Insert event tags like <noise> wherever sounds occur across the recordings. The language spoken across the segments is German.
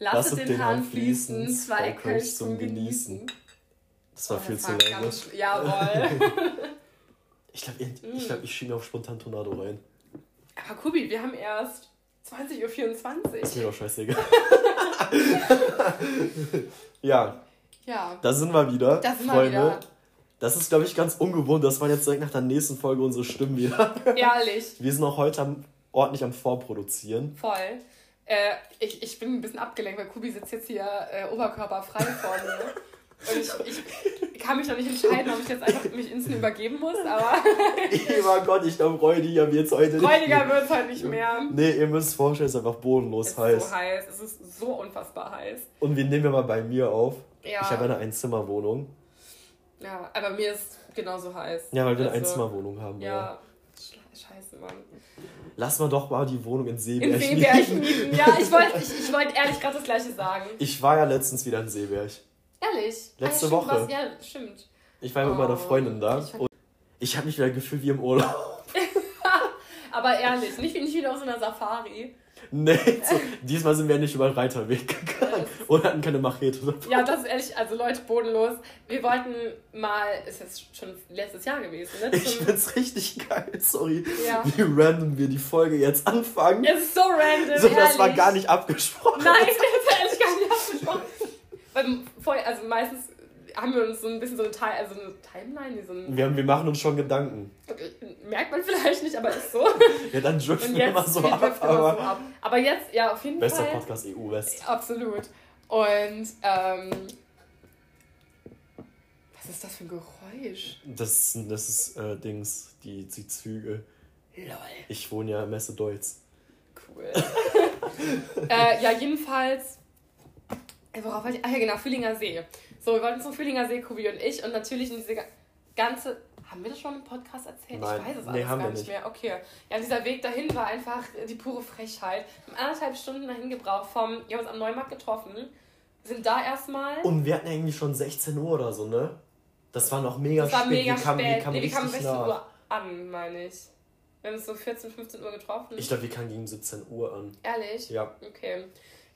Lasset, Lasset den Hahn fließen, zwei Kölsch zum Genießen. Das war oh, viel das zu lange. Jawohl. <laughs> ich glaube, ich, ich, glaub, ich schiebe auf spontan Tornado rein. Aber Kubi, wir haben erst 20.24 Uhr. Ist mir doch scheißegal. <laughs> ja. Ja. Da sind wir wieder. Da sind Freunde. wir wieder. Das ist, glaube ich, ganz ungewohnt. Das war jetzt direkt nach der nächsten Folge unsere Stimmen wieder. Ehrlich. Wir sind auch heute am, ordentlich am Vorproduzieren. Voll. Äh, ich, ich bin ein bisschen abgelenkt, weil Kubi sitzt jetzt hier äh, oberkörperfrei vor mir. Und ich, ich kann mich noch nicht entscheiden, ob ich jetzt einfach mich instant übergeben muss, aber. <laughs> oh Gott, ich glaube, Räudiger wird es heute nicht. Räudiger wird es heute nicht mehr. Nee, ihr müsst vorstellen, es ist einfach bodenlos es heiß. Es ist so heiß, es ist so unfassbar heiß. Und wir nehmen ja mal bei mir auf. Ja. Ich habe eine Einzimmerwohnung. Ja, aber mir ist genauso heiß. Ja, weil wir also, eine Einzimmerwohnung haben. Ja. ja. Scheiße, Mann. Lass mal doch mal die Wohnung in Seeberg. In Seeberg mieten. Ja, ich wollte ich, ich wollt ehrlich gerade das Gleiche sagen. Ich war ja letztens wieder in Seeberg. Ehrlich? Letzte ah, ja, Woche. Was, ja, stimmt. Ich war oh, mit meiner Freundin da ich und ich habe mich wieder gefühlt wie im Urlaub. <laughs> Aber ehrlich, nicht, nicht wieder auf so einer Safari. Nee, so, diesmal sind wir nicht über den Reiterweg gegangen und hatten keine Machete. Ja, das ist ehrlich, also Leute, bodenlos. Wir wollten mal, ist jetzt schon letztes Jahr gewesen, ne? ich find's richtig geil, sorry, ja. wie random wir die Folge jetzt anfangen. Es ist so random, So, das ehrlich. war gar nicht abgesprochen. Nein, <laughs> das ist ehrlich gar nicht abgesprochen. Weil vorher, also meistens haben wir uns so ein bisschen so eine, Time, also eine Timeline. So ein wir, haben, wir machen uns schon Gedanken. Merkt man vielleicht nicht, aber ist so. <laughs> ja, dann driften wir immer so ab. Aber, so ab. aber jetzt, ja, auf jeden Bester Fall. Bester Podcast EU West. Absolut. Und, ähm, was ist das für ein Geräusch? Das, das ist, äh, Dings, die, die Züge. Lol. Ich wohne ja in Messe Deutz. Cool. <laughs> äh, ja, jedenfalls worauf wollte ich? Ah ja, genau, Fühlinger See. So, wir wollten zum Fühlinger See, Kubi und ich. Und natürlich in diese ganze. Haben wir das schon im Podcast erzählt? Nein. Ich weiß es nee, alles gar nicht, nicht mehr. Okay. Ja, dieser Weg dahin war einfach die pure Frechheit. Wir haben anderthalb Stunden dahin gebraucht vom. Wir haben uns am Neumarkt getroffen. Sind da erstmal. Und wir hatten irgendwie schon 16 Uhr oder so, ne? Das war noch mega das war spät. Mega wir kamen, spät. Wir kamen, nee, wir kamen 16 nach. Uhr an, meine ich. Wir haben uns so 14, 15 Uhr getroffen. Ich glaube, wir kamen gegen 17 Uhr an. Ehrlich? Ja. Okay.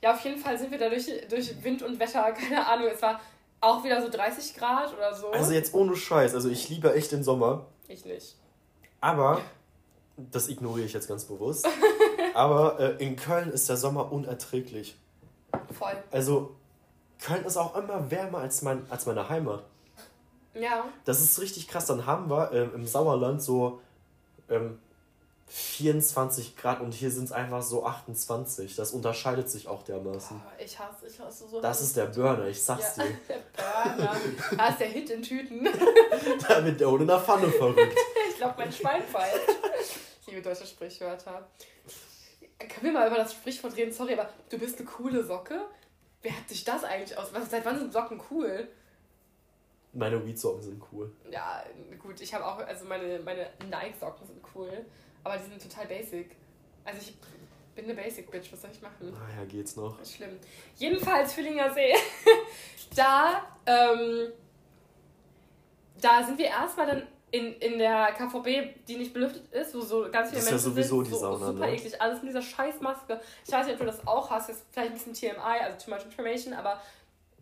Ja, auf jeden Fall sind wir da durch, durch Wind und Wetter, <laughs> keine Ahnung, es war auch wieder so 30 Grad oder so. Also jetzt ohne Scheiß, also ich liebe echt den Sommer. Ich nicht. Aber, das ignoriere ich jetzt ganz bewusst, <laughs> aber äh, in Köln ist der Sommer unerträglich. Voll. Also, Köln ist auch immer wärmer als, mein, als meine Heimat. Ja. Das ist richtig krass. Dann haben wir ähm, im Sauerland so ähm, 24 Grad und hier sind es einfach so 28. Das unterscheidet sich auch dermaßen. Oh, ich hasse, ich hasse so. Das ist der Burner, ich sag's ja, dir. <laughs> Der Burner. Da ist der Hit in Tüten. <laughs> da wird der ohne der Pfanne verrückt. <laughs> ich glaube, mein Schwein fällt. Ich liebe deutsche Sprichwörter. Können wir mal über das Sprichwort reden? Sorry, aber du bist eine coole Socke? Wer hat sich das eigentlich aus? Was, seit wann sind Socken cool? Meine Weed-Socken sind cool. Ja, gut, ich habe auch, also meine, meine Nike-Socken sind cool. Aber die sind total basic. Also ich bin eine Basic Bitch, was soll ich machen? Ah ja, geht's noch. Ist schlimm. Jedenfalls Fühlinger See. <laughs> da, ähm, da sind wir erstmal dann in, in der KVB, die nicht belüftet ist, wo so ganz viele das Menschen ist ja sowieso sind, die Sauna, so super ne? eklig. Alles mit dieser scheiß Maske. Ich weiß nicht, ob du das auch hast, jetzt vielleicht ein bisschen TMI, also too much information, aber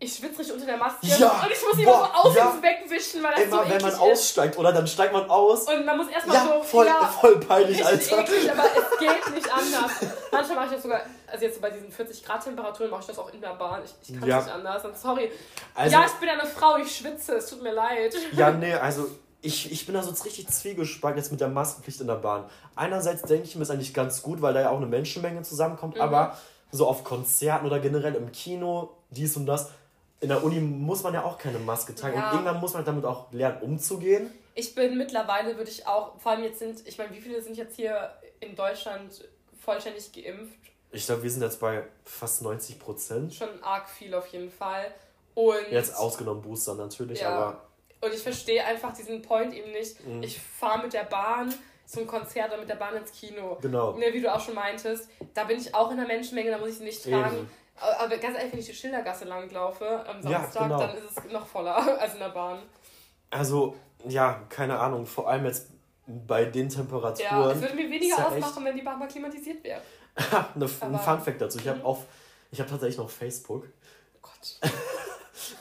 ich schwitze richtig unter der Maske ja, und ich muss immer so aus ja. wegwischen, weil das immer, so wenn man aussteigt oder dann steigt man aus. Und man muss erstmal ja, so voll, ja, voll peinlich, Alter. Eklig, aber es <laughs> geht nicht anders. Manchmal mache ich das sogar, also jetzt bei diesen 40 Grad Temperaturen mache ich das auch in der Bahn. Ich, ich kann ja. nicht anders. Und sorry. Also, ja, ich bin eine Frau, ich schwitze, es tut mir leid. Ja, <laughs> nee, also ich, ich bin da so richtig zwiegespalten jetzt mit der Maskenpflicht in der Bahn. Einerseits denke ich mir, ist eigentlich ganz gut, weil da ja auch eine Menschenmenge zusammenkommt, mhm. aber so auf Konzerten oder generell im Kino, dies und das, in der Uni muss man ja auch keine Maske tragen ja. und irgendwann muss man damit auch lernen umzugehen. Ich bin mittlerweile, würde ich auch, vor allem jetzt sind, ich meine, wie viele sind jetzt hier in Deutschland vollständig geimpft? Ich glaube, wir sind jetzt bei fast 90 Prozent. Schon arg viel auf jeden Fall. Und jetzt ausgenommen Booster natürlich, ja. aber. Und ich verstehe einfach diesen Point eben nicht. Mhm. Ich fahre mit der Bahn zum Konzert oder mit der Bahn ins Kino. Genau. Ne, wie du auch schon meintest, da bin ich auch in der Menschenmenge, da muss ich sie nicht tragen. Eben. Aber ganz ehrlich, wenn ich die Schildergasse langlaufe am Samstag, ja, genau. dann ist es noch voller <laughs> als in der Bahn. Also, ja, keine Ahnung, vor allem jetzt bei den Temperaturen. Ja, es würde mir weniger ausmachen, wenn die Bahn mal klimatisiert wäre. <laughs> eine, ein Fun Fact dazu. Ich habe mhm. auf, Ich habe tatsächlich noch Facebook. Oh Gott. <laughs>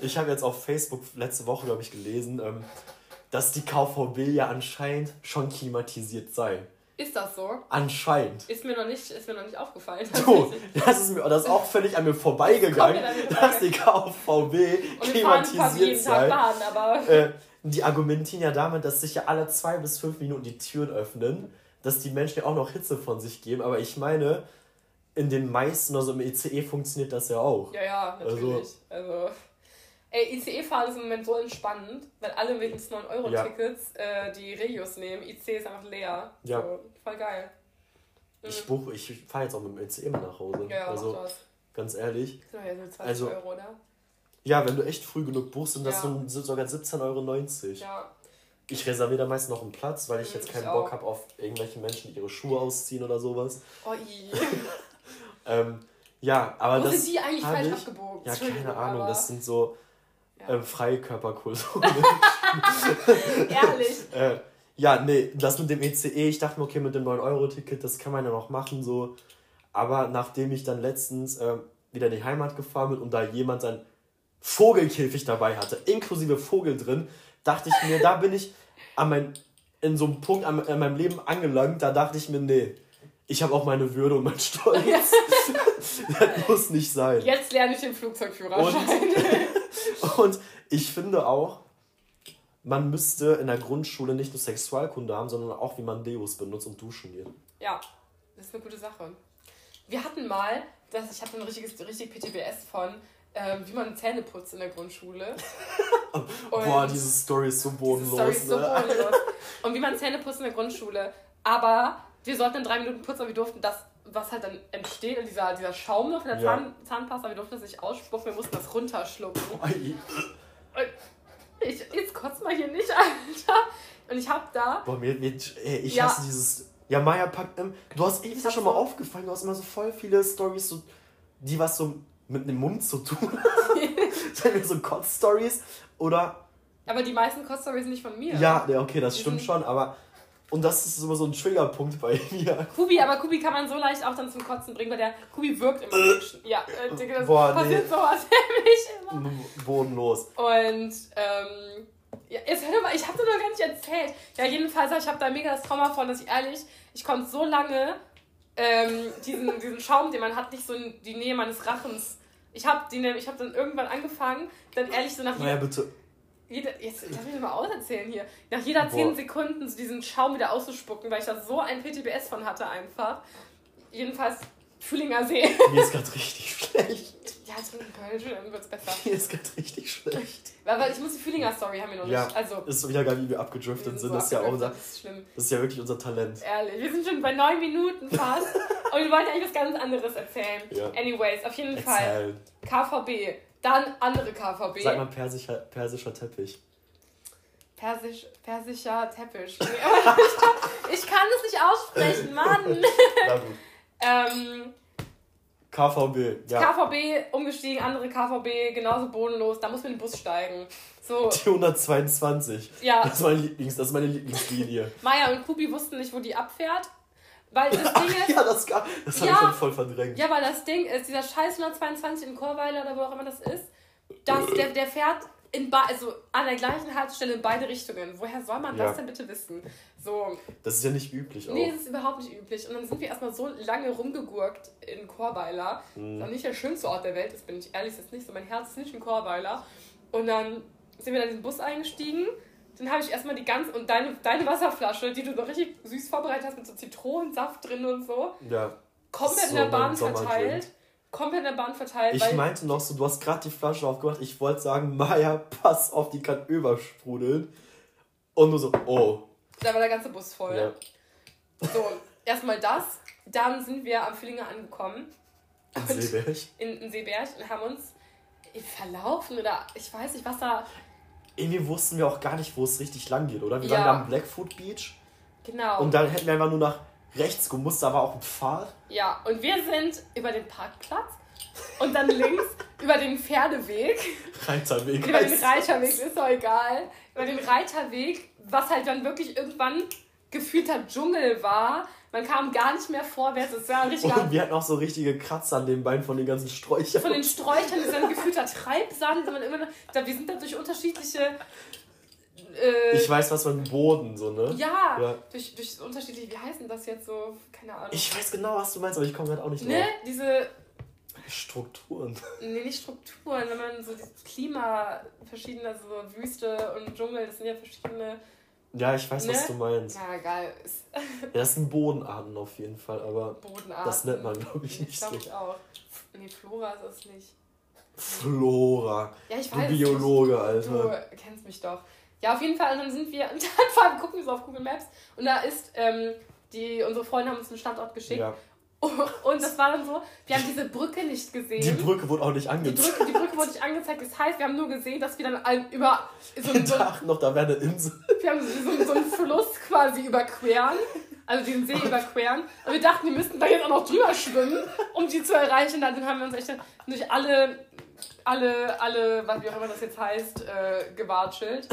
ich habe jetzt auf Facebook letzte Woche, glaube ich, gelesen, ähm, dass die KVB ja anscheinend schon klimatisiert sei. Ist das so? Anscheinend. Ist mir noch nicht, ist mir noch nicht aufgefallen. Du, das ist, mir, das ist auch völlig an mir vorbeigegangen, das dass die KVB klimatisiert sei. Aber äh, die argumentieren ja damit, dass sich ja alle zwei bis fünf Minuten die Türen öffnen, dass die Menschen ja auch noch Hitze von sich geben. Aber ich meine, in den meisten, also im ECE funktioniert das ja auch. Ja, ja, natürlich. Also, also Ey, ICE-Fahren ist im Moment so entspannend, weil alle wegen des 9-Euro-Tickets ja. äh, die Regios nehmen. IC ist einfach leer. Ja. So, voll geil. Mhm. Ich buche, ich fahre jetzt auch mit dem ICE mal nach Hause. Ja, also, ganz ehrlich. Das sind ja so 20 also, Euro, oder? Ja, wenn du echt früh genug buchst, sind das ja. so, sogar 17,90 Euro. Ja. Ich reserviere da meist noch einen Platz, weil ich mhm, jetzt keinen ich Bock habe auf irgendwelche Menschen, die ihre Schuhe ausziehen oder sowas. Oh, <laughs> ähm, ja, aber Wo das. sind die eigentlich falsch abgebogen? Ja, keine Ahnung, das sind so ja. ähm, Freikörperkultur. <laughs> <laughs> Ehrlich. äh, ja, nee, das mit dem ECE, e, ich dachte mir, okay, mit dem 9-Euro-Ticket, das kann man ja noch machen, so. Aber nachdem ich dann letztens äh, wieder in die Heimat gefahren bin und da jemand sein Vogelkäfig dabei hatte, inklusive Vogel drin, dachte ich mir, da bin ich an mein, in so einem Punkt an, an meinem Leben angelangt, da dachte ich mir, nee, ich habe auch meine Würde und mein Stolz. <laughs> das muss nicht sein. Jetzt lerne ich den Flugzeugführerschein. Und, und ich finde auch, man müsste in der Grundschule nicht nur Sexualkunde haben, sondern auch, wie man Deos benutzt und duschen geht. Ja, das ist eine gute Sache. Wir hatten mal, das, ich hatte ein richtiges, richtig PTBS von, ähm, wie man Zähne putzt in der Grundschule. <laughs> Boah, diese Story ist so bodenlos. Story ist so ne? bodenlos. <laughs> Und wie man Zähne putzt in der Grundschule. Aber wir sollten in drei Minuten putzen, aber wir durften das, was halt dann entsteht, in dieser, dieser Schaum noch in der ja. Zahn, Zahnpasta, wir durften das nicht ausspucken, wir mussten das runterschlucken. ich, jetzt kotzt mal hier nicht, <laughs> Alter. Und ich hab da. Boah, mir, mir, ey, ich ja. hasse dieses. Ja, Maya packt. Ähm, du hast, ey, ist das schon mal so aufgefallen, du hast immer so voll viele Stories, so, die was so mit dem Mund zu tun haben. <laughs> so Kotz-Stories oder. Aber die meisten Kotz-Stories sind nicht von mir. Ja, okay, das die stimmt schon, aber und das ist immer so ein Triggerpunkt bei <laughs> mir. Kubi, aber Kubi kann man so leicht auch dann zum Kotzen bringen, weil der Kubi wirkt immer. Äh, ja, äh, Digga, das Boah, passiert nee. sowas <laughs> nämlich immer. Bodenlos. Und, ähm, ja, jetzt hör mal, ich hab dir noch gar nicht erzählt. Ja, jedenfalls, ich habe da mega das Trauma von, dass ich ehrlich, ich konnte so lange ähm, diesen, diesen Schaum, den man hat, nicht so in die Nähe meines Rachens. Ich habe hab dann irgendwann angefangen, dann ehrlich so nach. Naja, bitte jede, jetzt lass mich mal auserzählen hier. Nach jeder 10 Sekunden so diesen Schaum wieder auszuspucken, weil ich da so ein PTBS von hatte einfach. Jedenfalls Fühlinger See. Mir ist gerade richtig <laughs> schlecht. Ja, trink ein Kölsch, dann wird's besser. Mir ist gerade richtig schlecht. Aber ich muss die Fühlinger Story haben wir noch ja, nicht. Also, ist wieder geil, wie wir abgedriftet sind. So das ist ja auch unser, das ist, schlimm. das ist ja wirklich unser Talent. Ehrlich, wir sind schon bei neun Minuten fast. <laughs> und wir wollten eigentlich was ganz anderes erzählen. Ja. Anyways, auf jeden Erzählen. Fall. KVB. Dann andere KVB. Sag mal persischer, persischer Teppich. Persisch, persischer Teppich. <laughs> ich, kann es nicht aussprechen, Mann. <laughs> Na gut. ähm, KVB, ja. KVB umgestiegen, andere KVB, genauso bodenlos. Da muss man in den Bus steigen. So. <laughs> Die 122. Ja. Das ist meine, Lieblings, das ist meine Lieblingslinie. Maya und Kubi wussten nicht, wo die abfährt. Weil das Ding <laughs> ist. ja, das, das habe ja, ich schon voll verdrängt. Ja, weil das Ding ist, dieser scheiß 122 in Chorweiler oder wo auch immer das ist, das, der, der fährt in also an der gleichen Haltestelle in beide Richtungen. Woher soll man ja. das denn bitte wissen? So. Das ist ja nicht üblich auch. Nee, das ist überhaupt nicht üblich. Und dann sind wir erstmal so lange rumgegurkt in Chorweiler. Mhm. Das ist nicht der schönste Ort der Welt, das bin ich ehrlich, ist nicht so. Mein Herz ist nicht in Chorweiler. Und dann sind wir dann in den Bus eingestiegen dann habe ich erstmal die ganze und deine, deine Wasserflasche, die du so richtig süß vorbereitet hast mit so Zitronensaft drin und so. Ja. Komplett so in der Bahn verteilt. Komplett in der Bahn verteilt. Ich meinte noch so, du hast gerade die Flasche aufgemacht. Ich wollte sagen, Maya, pass auf, die kann übersprudeln. Und nur so, oh. Da war der ganze Bus voll. Ja. So, erstmal das. Dann sind wir am Füllinger angekommen. In Seeberg. In, in Seeberg und haben uns verlaufen oder ich weiß nicht, was da irgendwie wussten wir auch gar nicht, wo es richtig lang geht, oder? Wir ja. waren da am Blackfoot Beach. Genau. Und dann hätten wir einfach nur nach rechts gemusst, da war auch ein Pfad. Ja, und wir sind über den Parkplatz und dann links <laughs> über den Pferdeweg. Reiterweg. Über den Reiterweg, ist doch egal. Über den Reiterweg, was halt dann wirklich irgendwann gefühlter Dschungel war, Man kam gar nicht mehr vorwärts. Es war richtig und wir hatten auch so richtige Kratzer an den Beinen von den ganzen Sträuchern. Von den Sträuchern ist dann gefühlter Treibsand. Man immer, da, wir sind da durch unterschiedliche äh, ich weiß was von Boden, so, ne? Ja, ja. Durch, durch unterschiedliche, wie heißen das jetzt so? Keine Ahnung. Ich weiß genau, was du meinst, aber ich komme gerade auch nicht ne? drauf. Ne, diese. Strukturen. Nee, nicht Strukturen, wenn man so das Klima, verschiedene, also so Wüste und Dschungel, das sind ja verschiedene. Ja, ich weiß, ne? was du meinst. Ja, geil. ja, das sind Bodenarten auf jeden Fall, aber Bodenarten. das nennt man, glaube ich, nicht ich so. Ich auch. Nee, Flora ist es nicht. Flora. Ja, ich weiß. Du Biologe, Alter. Du kennst mich doch. Ja, auf jeden Fall. Dann sind wir, <laughs> und dann vor allem gucken wir so auf Google Maps und da ist, ähm, die, unsere Freunde haben uns einen Standort geschickt. Ja. <laughs> Und das war dann so, wir haben diese Brücke nicht gesehen. Die Brücke wurde auch nicht angezeigt. Die Brücke, die Brücke wurde nicht angezeigt. Das heißt, wir haben nur gesehen, dass wir dann über so ein. <laughs> So, noch, da wäre eine Insel. Wir haben so, so einen Fluss quasi überqueren. Also diesen See überqueren. Und wir dachten, wir müssten da jetzt auch noch drüber schwimmen, um die zu erreichen. Dann haben wir uns echt durch alle, alle, alle, was wie auch immer das jetzt heißt, äh, gewatschelt.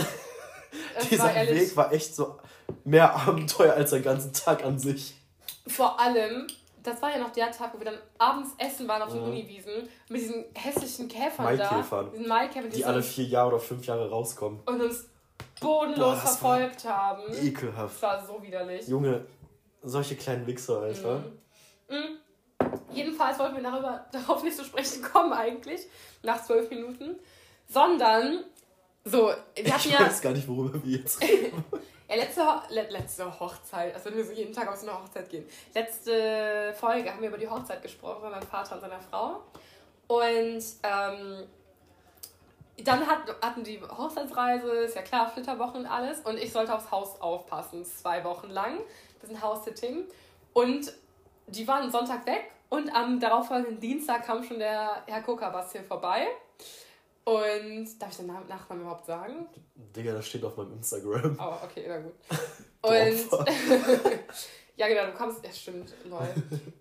Dieser Weg war echt so mehr Abenteuer als der ganze Tag an sich. Vor allem, das war ja noch der Tag, wo wir dann abends essen waren auf den mhm. Uniwiesen mit diesen hässlichen Käfern Maikäfern. da. Diesen Maikäfern. Die alle vier Jahre oder fünf Jahre rauskommen. Und uns bodenlos Boah, verfolgt haben. Ekelhaft. Das war so widerlich. Junge, solche kleinen Wichser, Alter. Mhm. Mhm. Jedenfalls wollten wir darüber, <laughs> darauf nicht zu sprechen kommen eigentlich, nach zwölf Minuten. Sondern so, wir hatten ich ja. Ich weiß gar nicht, worüber wir jetzt reden. <laughs> ja, letzte, Ho letzte Hochzeit, also wenn wir so jeden Tag auf so eine Hochzeit gehen. Letzte Folge haben wir über die Hochzeit gesprochen, bei meinem Vater und seiner Frau. Und ähm, dann hat, hatten die Hochzeitsreise, ist ja klar, Flitterwochen und alles. Und ich sollte aufs Haus aufpassen, zwei Wochen lang. Das ist ein House-Sitting. Und die waren Sonntag weg und am darauffolgenden Dienstag kam schon der Herr Kokabas hier vorbei. Und darf ich den Nachnamen überhaupt sagen? Digga, das steht auf meinem Instagram. Oh, okay, na gut. <laughs> Und <laughs> ja, genau, du kamst, ja stimmt, lol.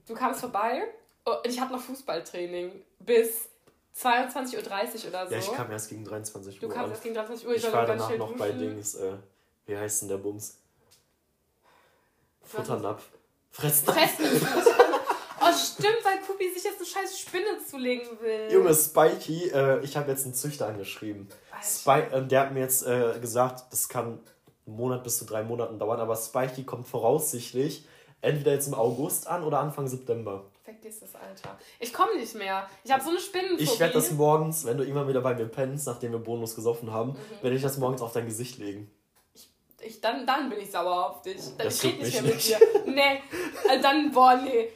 Du kamst vorbei und ich hatte noch Fußballtraining bis 22.30 Uhr oder so. Ja, ich kam erst gegen 23 Uhr. Du kamst erst gegen 23 Uhr. Ich, ich war danach noch duschen. bei Dings, äh, wie heißt denn der Bums? Futternapf. Fressen. Fressen. Oh, stimmt, weil Kubi sich jetzt eine scheiß Spinne zulegen will. Junge, Spikey, äh, ich habe jetzt einen Züchter angeschrieben. Spike, äh, der hat mir jetzt äh, gesagt, das kann einen Monat bis zu drei Monaten dauern, aber Spikey kommt voraussichtlich entweder jetzt im August an oder Anfang September. Vergiss das, Alter. Ich komme nicht mehr. Ich habe so eine Spinnenphobie. Ich werde das morgens, wenn du irgendwann wieder bei mir pennst, nachdem wir Bonus gesoffen haben, mhm. werde ich das morgens auf dein Gesicht legen. Ich, ich, dann, dann bin ich sauer auf dich. Dann das ich rede nicht mehr mit dir. Nee, äh, dann, boah, nee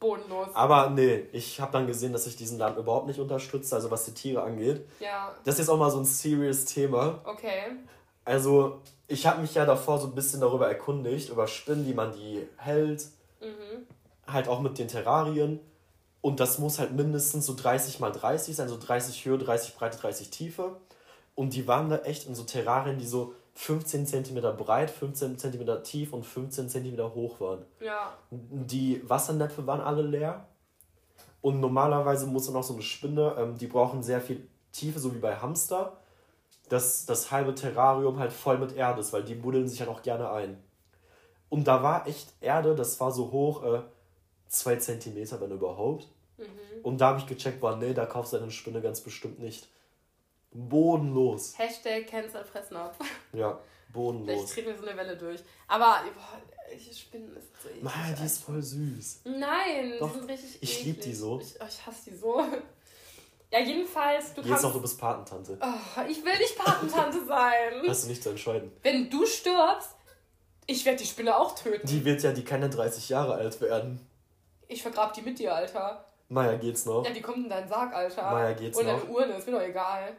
bodenlos. Aber nee, ich habe dann gesehen, dass ich diesen Land überhaupt nicht unterstütze, also was die Tiere angeht. Ja. Das ist jetzt auch mal so ein serious Thema. Okay. Also, ich habe mich ja davor so ein bisschen darüber erkundigt, über Spinnen, wie man die hält. Mhm. Halt auch mit den Terrarien. Und das muss halt mindestens so 30 mal 30 sein, so 30 Höhe, 30 Breite, 30 Tiefe. Und die waren da echt in so Terrarien, die so 15 cm breit, 15 cm tief und 15 cm hoch waren. Ja. Die Wassernäpfe waren alle leer. Und normalerweise muss dann auch so eine Spinne, ähm, die brauchen sehr viel Tiefe, so wie bei Hamster, dass das halbe Terrarium halt voll mit Erde ist, weil die buddeln sich halt auch gerne ein. Und da war echt Erde, das war so hoch, äh, 2 cm, wenn überhaupt. Mhm. Und da habe ich gecheckt, boah, nee, da kaufst du eine Spinne ganz bestimmt nicht. Bodenlos. Hashtag Cancel Fressnapf. Ja, <laughs> bodenlos. Vielleicht treten wir so eine Welle durch. Aber boah, ich Spinnen ist so eklig. Mann, die ist voll süß. Nein, Doch, die sind richtig Ich liebe die so. Ich, oh, ich hasse die so. Ja, jedenfalls, du Jetzt kannst... noch, du bist Patentante. Oh, ich will nicht Patentante sein. <laughs> Hast du nicht zu entscheiden. Wenn du stirbst, ich werde die Spinne auch töten. Die wird ja, die kann ja 30 Jahre alt werden. Ich vergrab die mit dir, Alter. Maja, geht's noch? Ja, die kommt in deinen Sarg, Alter. Maja, geht's Und noch? Und deine Urne, ist mir doch egal.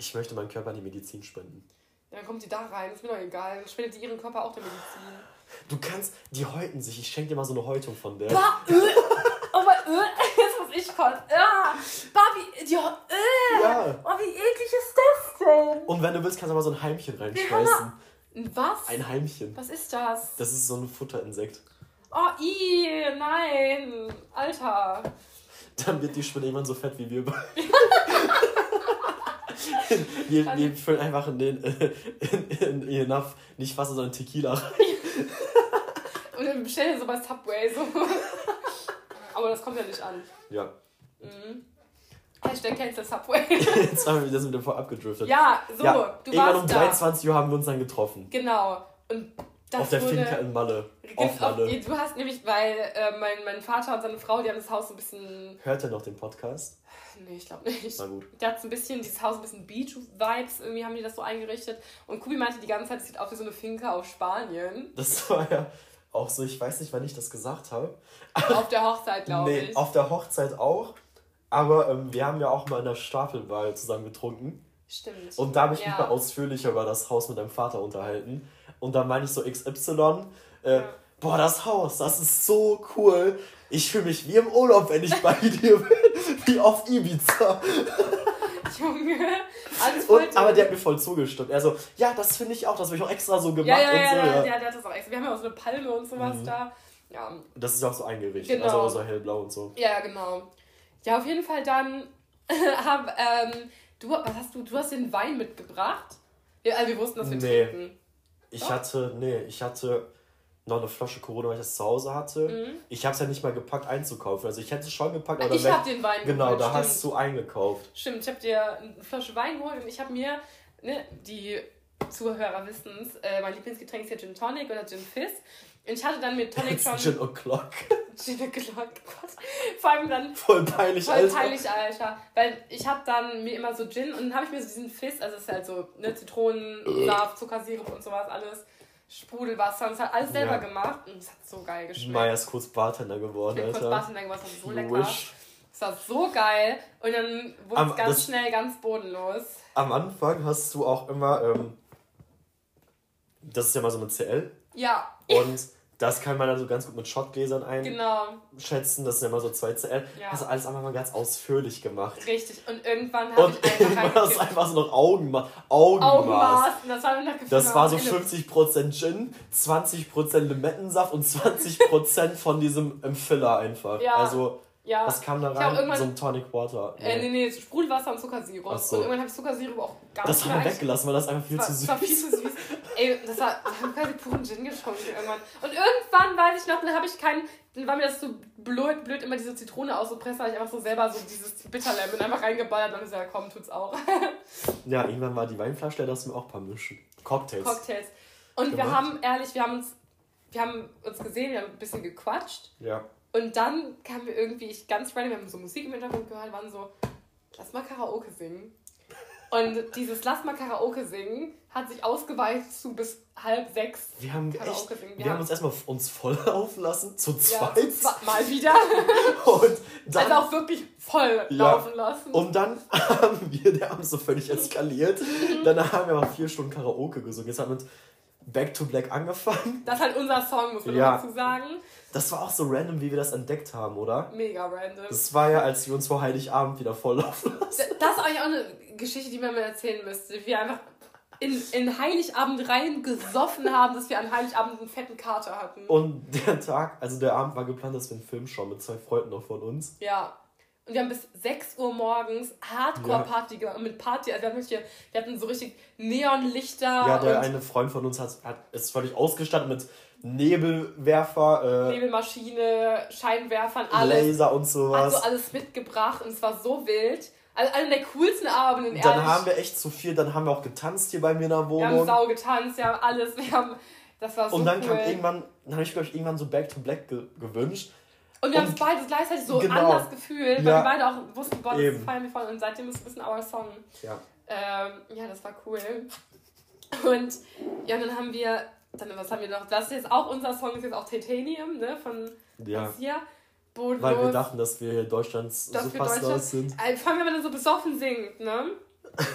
Ich möchte meinen Körper an die Medizin spenden. Ja, dann kommt die da rein, ist mir doch egal. Dann spendet die ihren Körper auch der Medizin. Du kannst, die häuten sich. Ich schenke dir mal so eine Häutung von der. Bah, äh, oh mein, äh, <laughs> jetzt muss ich kotzen. Ja, Barbie, die, äh, ja. oh, wie eklig ist das denn? Und wenn du willst, kannst du mal so ein Heimchen reinschmeißen. Was? Ein Heimchen. Was ist das? Das ist so ein Futterinsekt. Oh, i, nein, Alter. Dann wird die Spinne irgendwann so fett wie wir beide. <laughs> wir, wir füllen einfach in den in, in, in Napf nicht Wasser, sondern Tequila rein. Und dann bestellen so bei Subway so. Aber das kommt ja nicht an. Ja. Mhm. Hashtag cancel Subway. <laughs> Jetzt haben wir wieder mit dem voll abgedriftet. Ja, so, ja, du warst um 23 Uhr haben wir uns dann getroffen. Genau. Und das auf der Finca in Malle. Auf Malle. Auf, du hast nämlich, weil äh, mein, mein Vater und seine Frau, die haben das Haus so ein bisschen. Hört er noch den Podcast? Nee, ich glaube nicht. Na gut. Der hat so ein bisschen, dieses Haus ein bisschen Beach-Vibes, irgendwie haben die das so eingerichtet. Und Kubi meinte die ganze Zeit, es sieht aus wie so eine Finca auf Spanien. Das war ja auch so, ich weiß nicht, wann ich das gesagt habe. <laughs> Auf der Hochzeit, glaube nee, ich. Auf der Hochzeit auch. Aber ähm, wir haben ja auch mal in der Staffelwahl zusammen getrunken. Stimmt. Und da habe ich ja. mich mal ausführlicher über das Haus mit deinem Vater unterhalten. Und da meine ich so XY, äh, ja. boah, das Haus, das ist so cool. Ich fühle mich wie im Urlaub, wenn ich bei <laughs> dir bin, wie auf Ibiza. <laughs> Junge, alles voll und, Aber der hat mir voll zugestimmt. Er so, ja, das finde ich auch, das habe ich auch extra so gemacht. Ja, ja, ja, und so, ja, ja. der hat das auch extra. Wir haben ja auch so eine Palme und sowas mhm. da. Ja. Das ist auch so eingerichtet, genau. also so hellblau und so. Ja, genau. Ja, auf jeden Fall dann <laughs> hab, ähm, du, was hast du, du hast den Wein mitgebracht? Ja, also wir wussten, dass wir nee. trinken. Ich Doch? hatte, nee, ich hatte noch eine Flasche Corona, weil ich das zu Hause hatte. Mhm. Ich habe es ja nicht mal gepackt einzukaufen. Also ich hätte es schon gepackt, aber ich habe den Wein Genau, geholt, da stimmt. hast du eingekauft. Stimmt, ich habe dir eine Flasche Wein geholt und ich habe mir, ne, die Zuhörer wissen es, äh, mein Lieblingsgetränk ist ja Gin Tonic oder Gin Fizz. Und ich hatte dann mit Tonic schon. Gin O'Clock. <laughs> Gin O'Clock, Gott. Vor allem dann. Voll peinlich, voll Alter. peinlich, Alter. Weil ich habe dann mir immer so Gin und dann habe ich mir so diesen Fizz, also es ist halt so ne, Zitronensaft, Zuckersirup und sowas alles. Sprudelwasser und es hat alles selber ja. gemacht und es hat so geil geschmeckt. Maya ist kurz Bartender geworden, ich bin Alter. kurz Bartender geworden, es war so lecker. Es war so geil und dann wurde es ganz schnell ganz bodenlos. Am Anfang hast du auch immer, ähm, das ist ja mal so eine CL. Ja. Und das kann man dann so ganz gut mit Shotgläsern einschätzen. Genau. Das sind ja immer so zwei CL. Ja. Hast du alles einfach mal ganz ausführlich gemacht. Richtig. Und irgendwann habe ich einfach hast du einfach so noch Augenmaß. Augenmaß. Augenmaß. Das, war das war so 50% Gin, 20% Limettensaft und 20% von diesem Filler einfach. Ja. Also ja. Was kam da rein? So ein Tonic Water. Nee. Äh, nee, nee, Sprudelwasser und Zuckersirup. So. Und irgendwann habe ich Zuckersirup auch gar das nicht Das haben wir weggelassen, weil das einfach viel war, zu süß Das war viel zu süß. <laughs> Ey, das war, wir haben quasi puren Gin getrunken irgendwann. Und irgendwann weiß ich noch, dann habe ich keinen, dann war mir das so blöd, blöd immer diese Zitrone auszupressen, weil ich einfach so selber so dieses Bitterlemon einfach reingeballert und dann gesagt, komm, tut's auch. <laughs> ja, irgendwann war die Weinflasche, da lassen wir auch ein paar mischen. Cocktails. Cocktails. Und Gemacht. wir haben, ehrlich, wir haben uns, wir haben uns gesehen, wir haben ein bisschen gequatscht. Ja. Und dann kam mir irgendwie, ich ganz random, wir haben so Musik im Hintergrund gehört, waren so, lass mal Karaoke singen. Und dieses Lass mal Karaoke singen hat sich ausgeweitet zu bis halb sechs. Wir haben Karaoke echt, singen. Wir, wir haben uns erstmal uns voll <laughs> laufen lassen, zu zweit. Ja, zu mal wieder. <laughs> und dann, also auch wirklich voll ja, laufen lassen. Und dann <laughs> haben wir, der Abend so völlig eskaliert. Mhm. dann haben wir aber vier Stunden Karaoke gesungen. Jetzt haben wir mit Back to Black angefangen. Das ist halt unser Song, muss man ja. dazu sagen. Das war auch so random, wie wir das entdeckt haben, oder? Mega random. Das war ja, als wir uns vor Heiligabend wieder volllaufen lassen. Das ist eigentlich auch eine Geschichte, die man mal erzählen müsste. Wir einfach in, in Heiligabend rein gesoffen haben, dass wir an Heiligabend einen fetten Kater hatten. Und der Tag, also der Abend war geplant, dass wir einen Film schauen mit zwei Freunden noch von uns. Ja. Und wir haben bis 6 Uhr morgens Hardcore-Party ja. gemacht. Mit Party, also wir, haben hier, wir hatten so richtig Neonlichter. Ja, der eine Freund von uns hat, hat ist völlig ausgestattet mit Nebelwerfer, äh, Nebelmaschine, Scheinwerfern, alles. Laser und sowas. Hat so alles mitgebracht und es war so wild. Also einer der coolsten Abende in Dann haben wir echt zu viel, dann haben wir auch getanzt hier bei mir in der Wohnung. Wir haben sau getanzt, wir haben alles, wir haben, das war so Und dann cool. kam irgendwann, dann habe ich glaube ich irgendwann so Back to Black ge gewünscht. Und wir haben es beide gleichzeitig so genau. anders gefühlt, weil wir beide auch wussten, boah, das feiern wir voll und seitdem ist es ein bisschen our Song. Ja. Ähm, ja, das war cool. Und ja, dann haben wir dann, was haben wir noch? Das ist jetzt auch unser Song, ist jetzt auch Titanium, ne? Von ja. Bodenlos. Weil wir dachten, dass wir Deutschlands Superstars sind. Also, vor allem, wenn man dann so besoffen singt, ne? <laughs>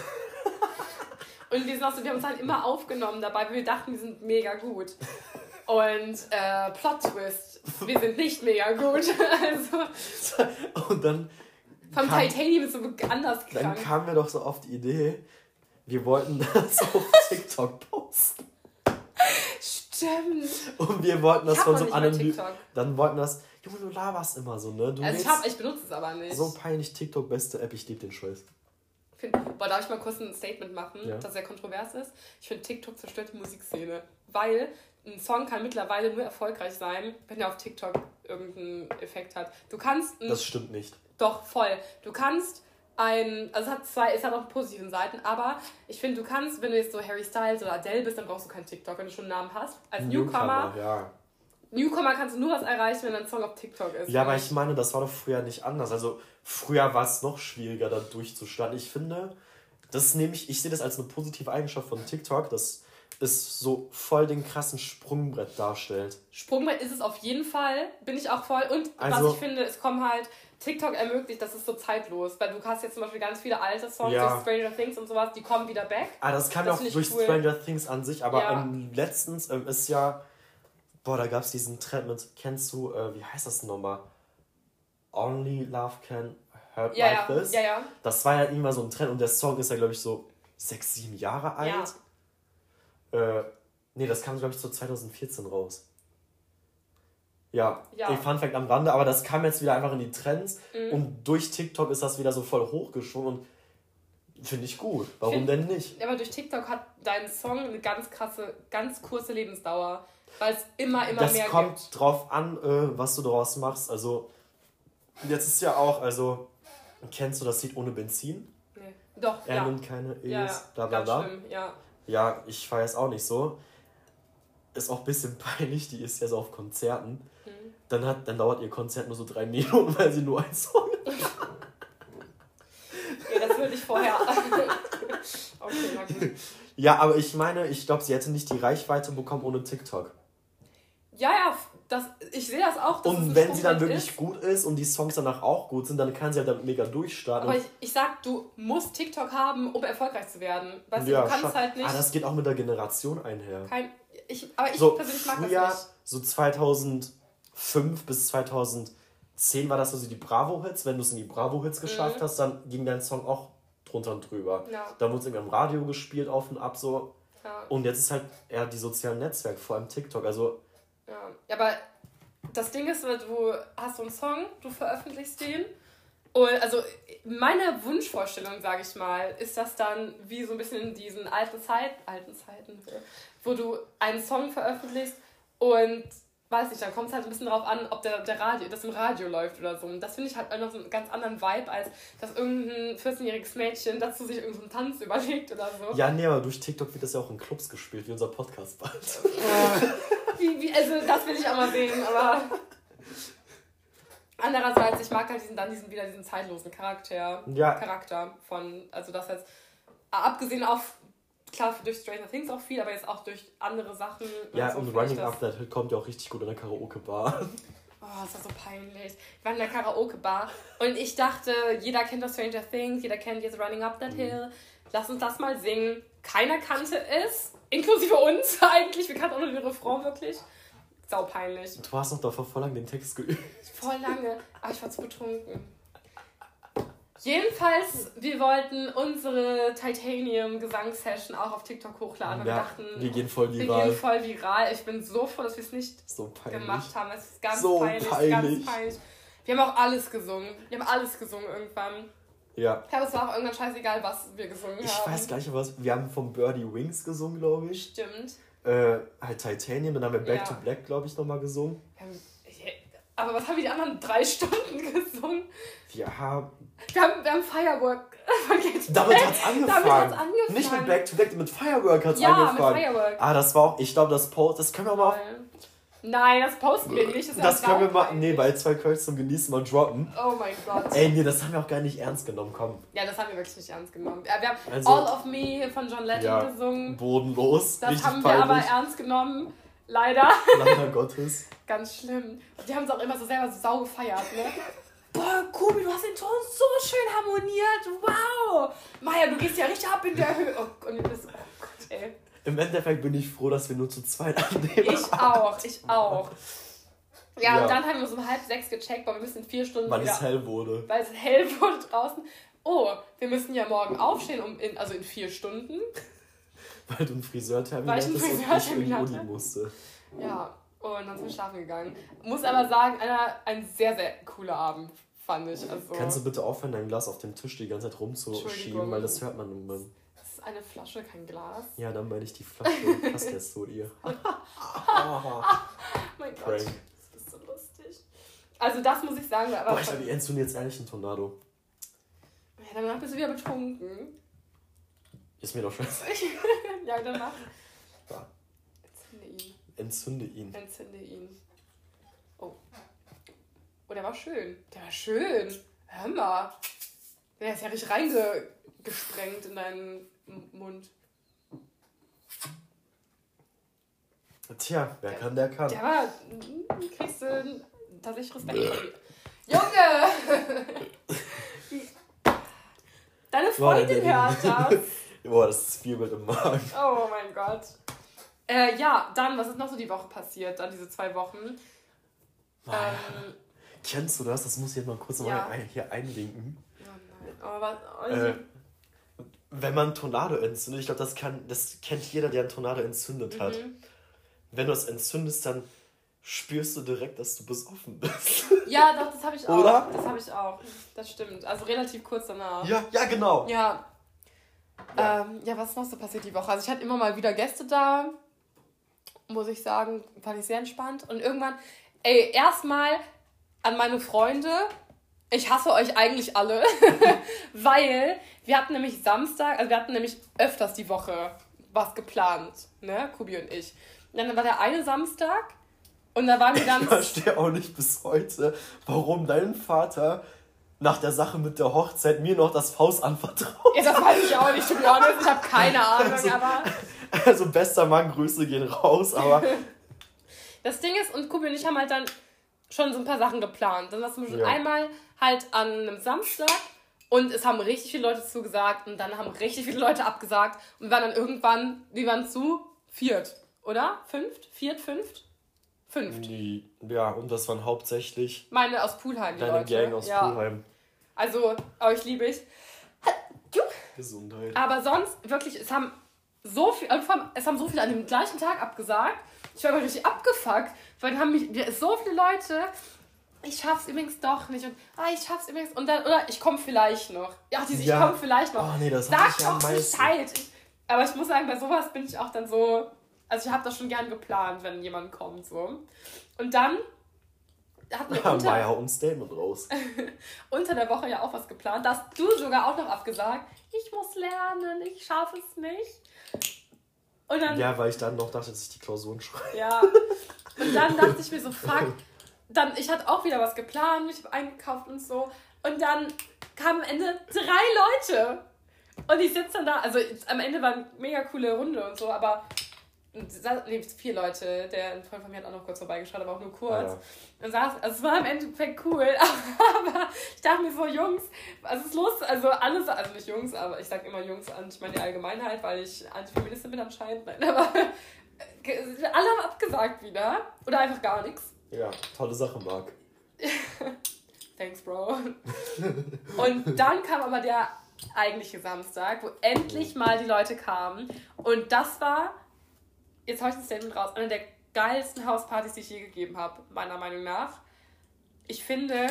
Und wir sind auch so, wir haben uns halt immer aufgenommen dabei, weil wir dachten, wir sind mega gut. Und äh, Plot Twist, wir sind nicht mega gut. <laughs> also, und dann. Vom kam, Titanium ist so anders krank. Dann kam mir doch so auf die Idee, wir wollten das auf <laughs> TikTok posten. Stimmt. Und wir wollten das von so einem Dann wollten das. Junge, du laberst immer so, ne? Du also ich, hab, ich benutze es aber nicht. So peinlich TikTok, beste App, ich liebe den Scheiß. Find, boah, darf ich mal kurz ein Statement machen, ja. das sehr kontrovers ist? Ich finde, TikTok zerstört die Musikszene. Weil ein Song kann mittlerweile nur erfolgreich sein, wenn er auf TikTok irgendeinen Effekt hat. Du kannst. das stimmt nicht. Doch, voll. Du kannst ein, also es hat zwei, es hat auch positiven Seiten, aber ich finde, du kannst, wenn du jetzt so Harry Styles oder Adele bist, dann brauchst du keinen TikTok, wenn du schon einen Namen hast. Als Newcomer, Newcomer ja. Newcomer kannst du nur was erreichen, wenn dein Song auf TikTok ist. Ja, aber ich meine, das war doch früher nicht anders. Also früher war es noch schwieriger, da durchzustarten. Ich finde, das nehme ich, ich sehe das als eine positive Eigenschaft von TikTok, dass es so voll den krassen Sprungbrett darstellt. Sprungbrett ist es auf jeden Fall, bin ich auch voll. Und also, was ich finde, es kommen halt, TikTok ermöglicht, das ist so zeitlos. Weil du hast jetzt zum Beispiel ganz viele alte Songs, ja. durch Stranger Things und sowas, die kommen wieder back. Ah, das kam ja auch durch cool. Stranger Things an sich, aber ja. ähm, letztens ähm, ist ja, boah, da gab es diesen Trend mit, kennst du, äh, wie heißt das nochmal? Only Love Can Hurt ja, Like This. Ja, ja. Das war ja immer so ein Trend und der Song ist ja, glaube ich, so sechs, sieben Jahre alt. Äh, nee, das kam, glaube ich, so 2014 raus. Ja, ja. Ey, Fun Fact am Rande, aber das kam jetzt wieder einfach in die Trends mhm. und durch TikTok ist das wieder so voll hochgeschwungen und finde ich gut. Warum find, denn nicht? Aber durch TikTok hat dein Song eine ganz krasse, ganz kurze Lebensdauer, weil es immer, immer das mehr Das kommt gibt. drauf an, äh, was du daraus machst. Also, jetzt ist ja auch, also, kennst du das Lied ohne Benzin? Nee. Doch, er ja. nimmt keine E's, ja, ja. bla bla bla. Schlimm, ja. Ja, ich feiere es auch nicht so. Ist auch ein bisschen <laughs> peinlich, die ist ja so auf Konzerten. Mhm. Dann, hat, dann dauert ihr Konzert nur so drei <laughs> Minuten, weil sie nur ein Song Ja, das würde ich vorher. <laughs> okay, na gut. Ja, aber ich meine, ich glaube, sie hätte nicht die Reichweite bekommen ohne TikTok. Ja, ja, das, ich sehe das auch. und wenn sie dann wirklich ist. gut ist und die Songs danach auch gut sind, dann kann sie halt damit mega durchstarten. Aber ich, ich sag, du musst TikTok haben, um erfolgreich zu werden. Weißt ja, du, du kannst halt nicht. Ah, das geht auch mit der Generation einher. Kein, ich, aber ich so, persönlich mag früher, das nicht. So 2005 bis 2010 war das so die Bravo-Hits. Wenn du es in die Bravo-Hits geschafft mhm. hast, dann ging dein Song auch drunter und drüber. Ja. Dann wurde es irgendwie im Radio gespielt, auf und ab so. Ja. Und jetzt ist halt eher die sozialen Netzwerke, vor allem TikTok. Also ja, aber das Ding ist, du hast so einen Song, du veröffentlichst den. Und also meine Wunschvorstellung, sage ich mal, ist das dann wie so ein bisschen in diesen alten, Zeit, alten Zeiten, wo du einen Song veröffentlichst und weiß nicht, dann kommt es halt ein bisschen darauf an, ob der, der Radio, das im Radio läuft oder so. Und das finde ich halt noch so einen ganz anderen Vibe, als dass irgendein 14-jähriges Mädchen dazu sich irgendeinen Tanz überlegt oder so. Ja, nee, aber durch TikTok wird das ja auch in Clubs gespielt, wie unser Podcast bald. wie, wie, also das will ich auch mal sehen, aber. Andererseits, ich mag halt diesen, dann diesen wieder diesen zeitlosen Charakter. Ja. Charakter von, also das jetzt, abgesehen auf klar durch Stranger Things auch viel, aber jetzt auch durch andere Sachen. Ja, und, und Running Up That Hill kommt ja auch richtig gut in der Karaoke-Bar. <laughs> Oh, das war so peinlich. Ich war in der Karaoke-Bar und ich dachte, jeder kennt das Stranger Things, jeder kennt jetzt Running Up That mhm. Hill. Lass uns das mal singen. Keiner kannte es, inklusive uns <laughs> eigentlich. Wir kannten auch nur den Refrain wirklich. Sau peinlich. Du hast doch davor voll lange den Text geübt. Voll lange, aber ich war zu betrunken. Jedenfalls, wir wollten unsere Titanium-Gesangssession auch auf TikTok hochladen. Ja, wir dachten, wir gehen voll viral. Wir gehen voll viral. Ich bin so froh, dass wir es nicht so gemacht haben. Es ist ganz so peinlich, peinlich. Ganz peinlich. Wir haben auch alles gesungen. Wir haben alles gesungen irgendwann. Ja. Ich glaube, es war auch irgendwann scheißegal, was wir gesungen ich haben. Ich weiß gar nicht, was. Wir haben von Birdie Wings gesungen, glaube ich. Stimmt. Äh, halt Titanium, dann haben wir Back ja. to Black, glaube ich, nochmal gesungen. Wir aber was haben die anderen drei Stunden <laughs> gesungen? Wir haben. Wir haben, wir haben Firework <laughs> Damit hat es angefangen. Damit hat's angefangen. Nicht mit Back to Back, mit Firework hat es ja, angefangen. Mit Firework. Ah, das war auch, ich glaube, das Post, das können wir mal. Nein, das posten wir nicht. Das, das können wir mal, nee, bei zwei Kölsch zum Genießen mal droppen. Oh mein Gott. Ey, nee, das haben wir auch gar nicht ernst genommen, komm. Ja, das haben wir wirklich nicht ernst genommen. Wir haben also, All of Me von John Legend ja, gesungen. Bodenlos. Das haben wir aber ernst genommen. Leider. Leider Gottes. <laughs> Ganz schlimm. Und die haben es auch immer so selber so sau gefeiert, ne? Boah, Kubi, du hast den Ton so schön harmoniert. Wow. Maja, du gehst ja richtig ab in der Höhe. Oh, und oh Gott, ey. Im Endeffekt bin ich froh, dass wir nur zu zweit annehmen. Ich auch, ich auch. Ja, ja, und dann haben wir so um halb sechs gecheckt, weil wir müssen in vier Stunden. Weil es hell wurde. Weil es hell <laughs> wurde draußen. Oh, wir müssen ja morgen aufstehen, um in, also in vier Stunden. Weil du einen Friseurtermin hattest und ich in die Uni musste. Ja, und dann sind wir schlafen gegangen. Muss aber sagen, einer, ein sehr, sehr cooler Abend, fand ich. Also, Kannst du bitte aufhören, dein Glas auf dem Tisch die ganze Zeit rumzuschieben, weil das hört man irgendwann. Das ist eine Flasche, kein Glas. Ja, dann meine ich die Flasche. Passt jetzt zu oh, mein Gott. Prank. Das ist so lustig. Also das muss ich sagen. Aber Boah, ich glaube, Enzo jetzt ehrlich ein Tornado. Ja, danach bist du wieder betrunken. Ist mir doch scheiße. <laughs> ja, danach. Ja. Entzünde ihn. Entzünde ihn. Entzünde ihn. Oh. Oh, der war schön. Der war schön. Hör mal. Der ist ja richtig reingesprengt in deinen Mund. Tja, wer der, kann, der kann. Der war. Kriegst du tatsächlich Respekt. Junge! <laughs> Deine Freundin hört das. Boah, das ist viel mit dem Magen. Oh mein Gott. Äh, ja, dann, was ist noch so die Woche passiert, dann diese zwei Wochen? Ähm, Kennst du das? Das muss ich jetzt mal kurz ja. mal hier einlinken. Oh nein. Oh, was, oh, äh, wenn man Tornado entzündet, ich glaube, das, das kennt jeder, der einen Tornado entzündet hat. Mhm. Wenn du es entzündest, dann spürst du direkt, dass du besoffen bist. <laughs> Ja, doch, das habe ich auch. Oder? Das habe ich auch. Das stimmt. Also relativ kurz danach. Ja, ja, genau. Ja. Ja. Ähm, ja, was ist noch so passiert die Woche? Also ich hatte immer mal wieder Gäste da, muss ich sagen, fand ich sehr entspannt. Und irgendwann, ey, erstmal an meine Freunde, ich hasse euch eigentlich alle, <laughs> weil wir hatten nämlich Samstag, also wir hatten nämlich öfters die Woche was geplant, ne, Kubi und ich. Und dann war der eine Samstag und da waren wir <laughs> dann. Ich verstehe auch nicht bis heute, warum dein Vater nach der Sache mit der Hochzeit mir noch das Haus anvertraut. Ja, das weiß ich auch nicht, to be honest. Ich habe keine Ahnung, also, aber. Also, bester Mann, Grüße gehen raus, aber. <laughs> das Ding ist, und Kubi und ich haben halt dann schon so ein paar Sachen geplant. Dann hast du schon ja. einmal halt an einem Samstag und es haben richtig viele Leute zugesagt und dann haben richtig viele Leute abgesagt und wir waren dann irgendwann, wie waren zu? Viert, oder? Fünft? Viert, fünft? Fünft. Ja, und das waren hauptsächlich. Meine aus Poolheim, die Deine Leute. Gang aus ja. Poolheim. Also, euch liebe ich. Gesundheit. Aber sonst, wirklich, es haben so viel, es haben so viele an dem gleichen Tag abgesagt. Ich war richtig abgefuckt, weil dann haben mich so viele Leute, ich schaff's übrigens doch nicht und ah, ich schaff's übrigens und dann, oder ich komme vielleicht noch. Ja, diese, ja. ich komme vielleicht noch. Oh nee, das Sag doch Bescheid. aber ich muss sagen, bei sowas bin ich auch dann so, also ich habe das schon gern geplant, wenn jemand kommt, so. Und dann hatten wir <laughs> unter, Maya und Statement raus. <laughs> unter der Woche ja auch was geplant. Da hast du sogar auch noch abgesagt. Ich muss lernen, ich schaffe es nicht. Und dann, ja, weil ich dann noch dachte, dass ich die Klausuren schreibe. Ja. Und dann dachte ich mir so, fuck. Dann, ich hatte auch wieder was geplant, ich habe eingekauft und so. Und dann kamen am Ende drei Leute. Und ich sitze dann da, also am Ende war eine mega coole Runde und so, aber nee, vier Leute, der ein Freund von mir hat auch noch kurz vorbeigeschaut, aber auch nur kurz. Ah, ja. Und saß, also es war im Endeffekt cool, <laughs> aber ich dachte mir so, Jungs, was ist los? Also alles, also nicht Jungs, aber ich sag immer Jungs an, ich meine die Allgemeinheit, weil ich Antifeministin bin anscheinend, nein, aber <laughs> alle haben abgesagt wieder oder einfach gar nichts. Ja, tolle Sache, Marc. <laughs> Thanks, Bro. Und dann kam aber der eigentliche Samstag, wo endlich mal die Leute kamen und das war jetzt habe ich ein Statement raus, eine der geilsten Hauspartys, die ich je gegeben habe, meiner Meinung nach. Ich finde,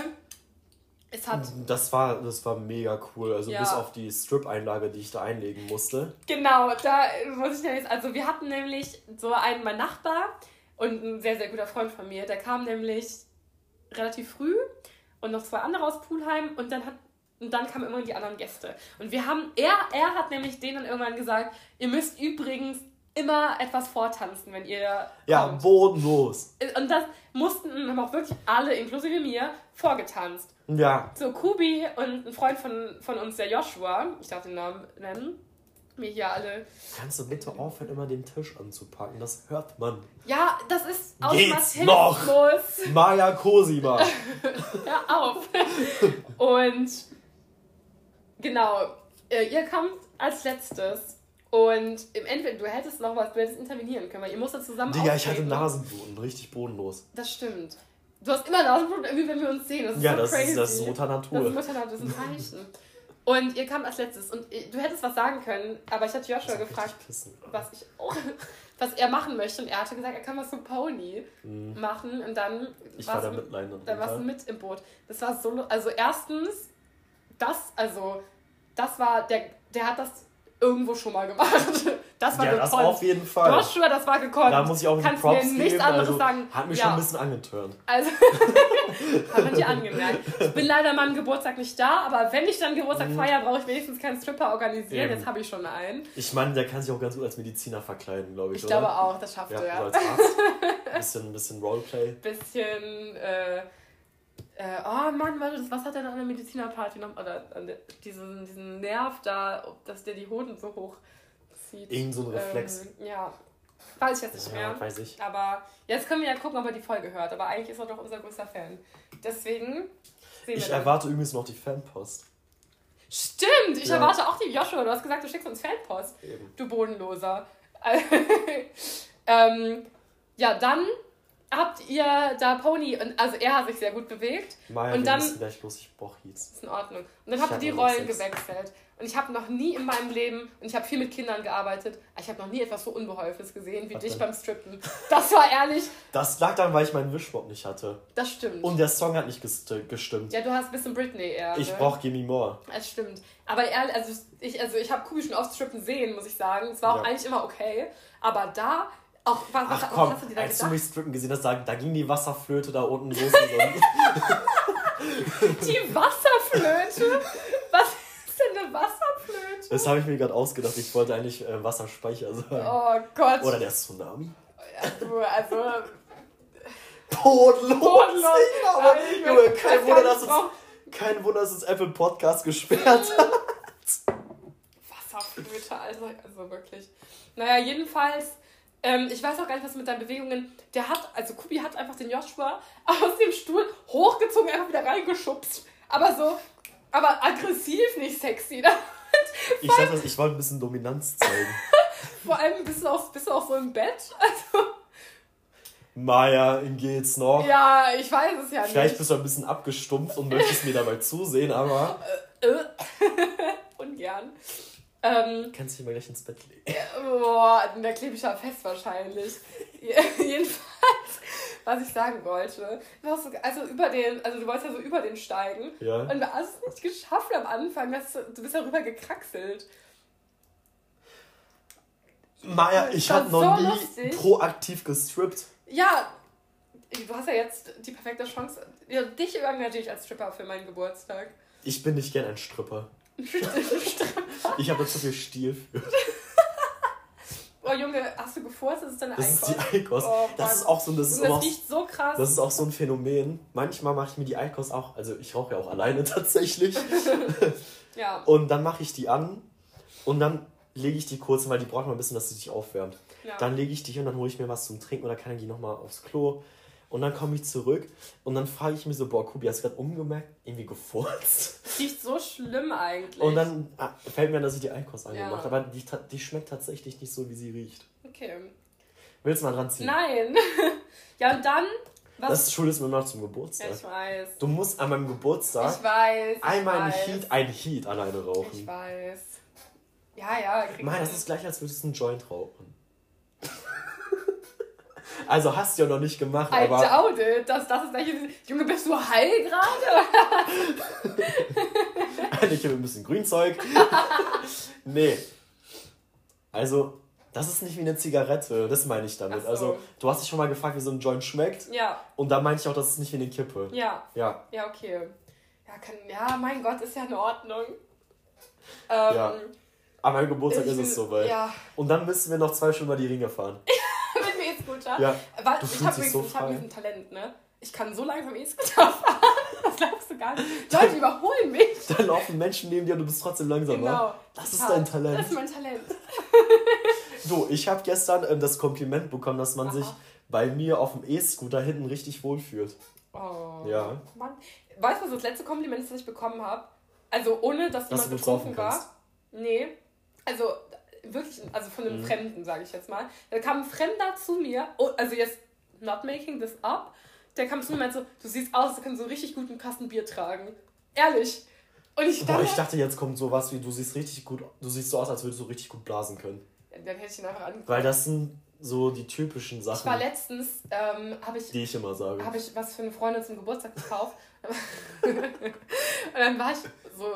es hat. Das war, das war mega cool. Also ja. bis auf die Strip-Einlage, die ich da einlegen musste. Genau, da muss ich jetzt. Also wir hatten nämlich so einen, mein Nachbar und ein sehr, sehr guter Freund von mir, der kam nämlich relativ früh und noch zwei andere aus Poolheim und dann hat und dann kamen immer die anderen Gäste. Und wir haben, er, er hat nämlich denen irgendwann gesagt, ihr müsst übrigens immer etwas vortanzen, wenn ihr. Ja, kommt. bodenlos. Und das mussten, haben auch wirklich alle, inklusive mir, vorgetanzt. Ja. So, Kubi und ein Freund von, von uns, der Joshua, ich darf den Namen nennen, mir hier alle. Kannst du bitte aufhören, immer den Tisch anzupacken? Das hört man. Ja, das ist Geht's noch? Maya Cosima. <laughs> Hör auf. und genau, äh, ihr kommt als letztes und im Endeffekt, du hättest noch was, du hättest intervenieren können, weil ihr musstet zusammen Digga, ich hatte Nasenbluten, richtig bodenlos. Das stimmt. Du hast immer Nasenbluten, irgendwie, wenn wir uns sehen. Das ist ja, so das, crazy. Ist, das ist Mutter Natur. Das ist Mutter Natur, das ist ein Zeichen. Und ihr kamt als letztes und du hättest was sagen können, aber ich hatte Joshua gefragt, was ich auch, <laughs> was er machen möchte und er hatte gesagt, er kann was zum Pony mhm. machen und dann ich war da mit dann warst du mit im Boot. Das war so, also erstens, das, also das war der, der hat das irgendwo schon mal gemacht. <laughs> Das war ja, gekonnt. das auf jeden Fall. Joshua, das war gekonnt. Da muss ich auch Kannst Props mir nichts anderes also, sagen. Hat mich ja. schon ein bisschen angeturnt. Also, <laughs> hat man dir angemerkt. Ich bin leider an meinem Geburtstag nicht da, aber wenn ich dann Geburtstag mhm. feiere, brauche ich wenigstens keinen Stripper organisieren. Eben. Jetzt habe ich schon einen. Ich meine, der kann sich auch ganz gut als Mediziner verkleiden, glaube ich. Ich oder? glaube auch, das schafft ja, er. So als Arzt. Ein <laughs> bisschen, bisschen Roleplay. Bisschen, äh, äh, oh Mann, was hat er denn an der Medizinerparty noch? Oder diesen, diesen Nerv da, dass der die Hoden so hoch zieht. Irgend so ein Reflex. Ähm, ja. Weiß ich jetzt nicht ja, mehr. Weiß ich. Aber jetzt können wir ja gucken, ob er die Folge hört. Aber eigentlich ist er doch unser größter Fan. Deswegen sehen Ich erwarte übrigens noch die Fanpost. Stimmt, ich ja. erwarte auch die Joshua. Du hast gesagt, du schickst uns Fanpost. Eben. Du Bodenloser. <laughs> ähm, ja, dann habt ihr da Pony, und also er hat sich sehr gut bewegt. Maya, und dann. Gleich los, ich brauch jetzt. Ist in Ordnung. Und dann habt ihr die Rollen gewechselt. Und ich habe noch nie in meinem Leben, und ich habe viel mit Kindern gearbeitet, ich habe noch nie etwas so Unbeholfenes gesehen wie Was dich denn? beim Strippen. Das war ehrlich. Das lag daran, weil ich meinen Wischmob nicht hatte. Das stimmt. Und der Song hat nicht gestimmt. Ja, du hast ein bisschen Britney eher. Ich ne? brauch Gimme More. Das stimmt. Aber ehrlich, also ich, also ich habe Kubi schon oft strippen sehen, muss ich sagen. Es war auch ja. eigentlich immer okay. Aber da auch, was, Ach, komm, was hast du dir da als gedacht? du mich strippen gesehen hast, da, da ging die Wasserflöte da unten los. die Wasserflöte? Was ist denn eine Wasserflöte? Das habe ich mir gerade ausgedacht. Ich wollte eigentlich äh, Wasserspeicher sagen. Oh Gott. Oder der Tsunami. Ja, du, also... Bodenlos. Bodenlos. Aber, Junge, kein Wunder, dass uns, kein Wunder, dass uns Apple Podcast gesperrt hat. Wasserflöte, also, also wirklich. Naja, jedenfalls ähm, ich weiß auch gar nicht, was mit deinen Bewegungen. Der hat, also Kubi hat einfach den Joshua <laughs> aus dem Stuhl hochgezogen, einfach wieder reingeschubst. Aber so, aber aggressiv, nicht sexy. <laughs> ich dachte, ich wollte ein bisschen Dominanz zeigen. <laughs> Vor allem bist du, auch, du auch so im Bett. Also. Maja, geht's noch? Ja, ich weiß es ja nicht. Vielleicht bist du ein bisschen abgestumpft und möchtest mir dabei zusehen, aber. Äh, äh. Ungern. Ähm, Kannst du dich mal gleich ins Bett legen? boah, da klebe ich ja fest wahrscheinlich. <laughs> Jedenfalls, was ich sagen wollte, also über den, also du wolltest ja so über den steigen ja. und du hast es nicht geschafft am Anfang, dass du, bist darüber gekraxelt. Maja, ich habe noch so nie lustig. proaktiv gestrippt. Ja, du hast ja jetzt die perfekte Chance. Ja, dich engagiere ich als Stripper für meinen Geburtstag. Ich bin nicht gern ein Stripper. <laughs> ich habe da zu viel Stil für. Oh Junge, hast du gefurzt? Das ist deine Das ist die Eikos. Oh, das ist auch so, das, ist das riecht so krass. Das ist auch so ein Phänomen. Manchmal mache ich mir die Eikos auch, also ich rauche ja auch alleine <laughs> tatsächlich. <laughs> ja. Und dann mache ich die an und dann lege ich die kurz, weil die braucht mal ein bisschen, dass sie sich aufwärmt. Ja. Dann lege ich die hier und dann hole ich mir was zum Trinken oder kann ich die nochmal aufs Klo. Und dann komme ich zurück und dann frage ich mich so, boah, Kubi, hast du gerade umgemerkt? Irgendwie gefurzt. Riecht so schlimm eigentlich. Und dann ah, fällt mir an, dass ich die Eikost angemacht habe. Aber die, die schmeckt tatsächlich nicht so, wie sie riecht. Okay. Willst du mal dran ziehen? Nein. <laughs> ja, und dann... Was? Das schuldest mir noch zum Geburtstag. Ja, ich weiß. Du musst an meinem Geburtstag ich weiß, ich einmal weiß. ein Heat, ein Heat alleine rauchen. Ich weiß. Ja, ja. Mann, das ist gleich, als würdest du einen Joint rauchen. Also hast du ja noch nicht gemacht, I aber... I doubt it. Das, das ist gleich... Junge, bist du heil gerade? <laughs> ich habe ein bisschen Grünzeug. <laughs> nee. Also, das ist nicht wie eine Zigarette. Das meine ich damit. So. Also, du hast dich schon mal gefragt, wie so ein Joint schmeckt. Ja. Und da meinte ich auch, das ist nicht wie eine Kippe. Ja. Ja. Ja, okay. Ja, kann, ja mein Gott, ist ja in Ordnung. Ähm, ja. Meinem Geburtstag ist es soweit. Ja. Und dann müssen wir noch zwei Stunden mal die Ringe fahren. <laughs> <laughs> E-Scooter. Ja, Weil, ich habe so hab ein Talent, ne? Ich kann so langsam E-Scooter <laughs> fahren. Das glaubst du gar nicht. Leute überholen mich. <laughs> Dann laufen Menschen neben dir und du bist trotzdem langsamer. Genau. Das ist dein Talent. Das ist mein Talent. so, ich habe gestern ähm, das Kompliment bekommen, dass man Aha. sich bei mir auf dem E-Scooter hinten richtig wohlfühlt. Oh. Ja. Mann. Weißt du, was das letzte Kompliment ist, das ich bekommen habe? Also ohne, dass jemand betrunken war. Nee. Also wirklich, also von einem mhm. Fremden, sage ich jetzt mal. Da kam ein Fremder zu mir, oh, also jetzt not making this up, der kam zu mir und meinte so, du siehst aus, du kannst so richtig gut einen Kasten Bier tragen. Ehrlich. Und ich dachte, Boah, ich dachte, jetzt kommt sowas wie, du siehst richtig gut, du siehst so aus, als würdest du richtig gut blasen können. Dann hätte ich ihn einfach angeguckt. Weil das sind so die typischen Sachen. Ich war letztens, ähm, habe ich... Die ich immer sage. Habe ich was für eine Freundin zum Geburtstag gekauft. <laughs> und dann war ich so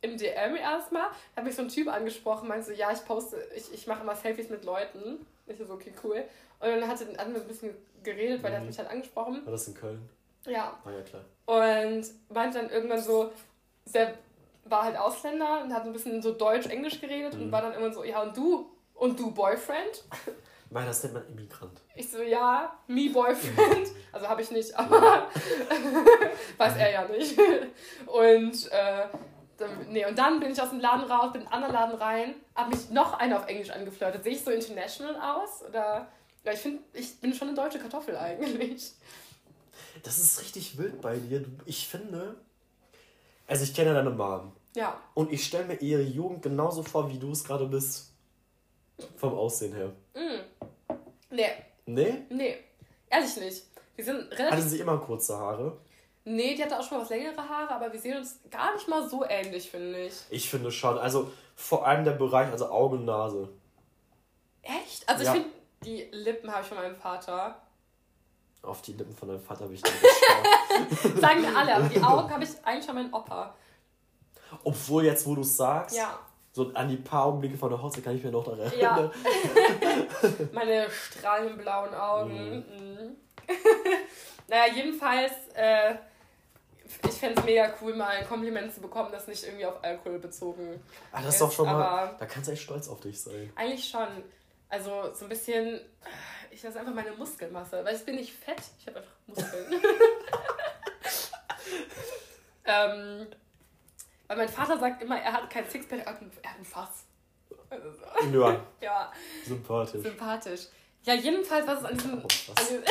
im DM erstmal, hat mich so ein Typ angesprochen, meinte so, ja, ich poste, ich, ich mache immer Selfies mit Leuten. Ich so, okay, cool. Und dann hat er ein bisschen geredet, weil mhm. er hat mhm. mich halt angesprochen. War das in Köln? Ja. War ja klar. Und meinte dann irgendwann so, der war halt Ausländer und hat ein bisschen so Deutsch-Englisch geredet mhm. und war dann immer so, ja, und du? Und du Boyfriend? Weil das nennt man Immigrant. Ich so, ja, me Boyfriend. <laughs> Also habe ich nicht, aber <laughs> weiß er ja nicht. Und, äh, nee, und dann bin ich aus dem Laden raus, bin in einen anderen Laden rein, habe mich noch einer auf Englisch angeflirtet. Sehe ich so international aus? Oder, ja, ich finde, ich bin schon eine deutsche Kartoffel eigentlich. Das ist richtig wild bei dir. Ich finde, also ich kenne deine Mom. Ja. Und ich stelle mir ihre Jugend genauso vor, wie du es gerade bist. Vom Aussehen her. Mm. Nee. Nee? Nee. Ehrlich nicht. Wir sind relativ. Hatte sie immer kurze Haare? Nee, die hatte auch schon mal was längere Haare, aber wir sehen uns gar nicht mal so ähnlich, finde ich. Ich finde schon. Also vor allem der Bereich, also Augen Nase. Echt? Also ja. ich finde, die Lippen habe ich von meinem Vater. Auf die Lippen von deinem Vater habe ich nicht geschaut. <laughs> Sagen wir alle, aber die <laughs> Augen habe ich eigentlich von meinem Opa. Obwohl jetzt, wo du es sagst, ja. so an die paar Augenblicke von der Hochzeit kann ich mir noch daran erinnern. Ja. <laughs> Meine strahlend blauen Augen. Mhm. Mhm. naja, jedenfalls, äh, ich fände es mega cool, mal ein Kompliment zu bekommen, das nicht irgendwie auf Alkohol bezogen Ah, das ist doch schon mal, da kannst du echt stolz auf dich sein. Eigentlich schon. Also so ein bisschen, ich lasse einfach meine Muskelmasse, weil ich bin nicht fett, ich habe einfach Muskeln. <laughs> ähm, weil mein Vater sagt immer, er hat kein Sixpack, er hat ein Fass. Also so. Ja. <laughs> ja. Sympathisch. Sympathisch. Ja, jedenfalls, was an diesem, oh, was? An,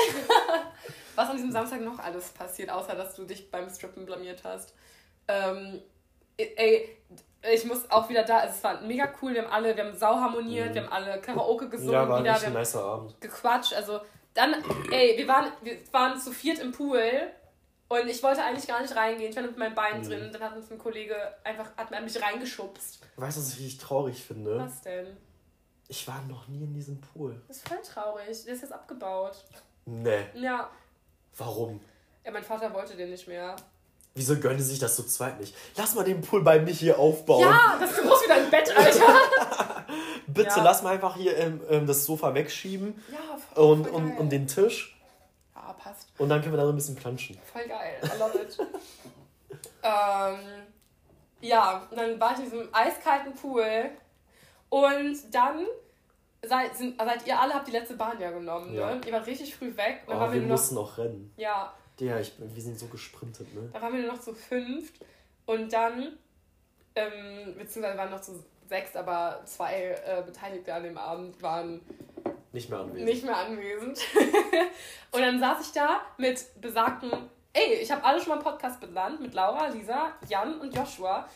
<laughs> was an diesem Samstag noch alles passiert, außer dass du dich beim Strippen blamiert hast. Ähm, ey, ich muss auch wieder da, also es war mega cool, wir haben alle, wir haben sau harmoniert, mhm. wir haben alle Karaoke gesungen, ja, war wieder, wir haben nicer Abend. gequatscht, also dann, ey, wir waren, wir waren zu viert im Pool und ich wollte eigentlich gar nicht reingehen. Ich war mit meinem Bein mhm. drin. Dann hat uns ein Kollege einfach hat mich reingeschubst. Weißt du, was ich richtig traurig finde? Was denn? Ich war noch nie in diesem Pool. Das ist voll traurig. Der ist jetzt abgebaut. Nee. Ja. Warum? Ja, mein Vater wollte den nicht mehr. Wieso gönnen sie sich das zu zweit nicht? Lass mal den Pool bei mich hier aufbauen. Ja, das ist groß wie dein Bett, Alter. <laughs> Bitte, ja. lass mal einfach hier ähm, ähm, das Sofa wegschieben. Ja, voll, und, voll und, und den Tisch passt. Und dann können wir da so ein bisschen planschen. Voll geil, I love it. <laughs> ähm, ja, und dann war ich in diesem eiskalten Pool und dann seid, sind, seid ihr alle habt die letzte Bahn ja genommen, ja. ne? Ihr wart richtig früh weg. Dann oh, wir, wir mussten noch rennen. Ja. Ja, ich, wir sind so gesprintet, ne? Da waren wir nur noch zu fünft und dann, ähm, beziehungsweise waren noch zu sechs, aber zwei äh, Beteiligte an dem Abend waren nicht mehr anwesend. Nicht mehr anwesend. <laughs> und dann saß ich da mit besagten, ey, ich habe alle schon mal einen Podcast benannt, mit Laura, Lisa, Jan und Joshua.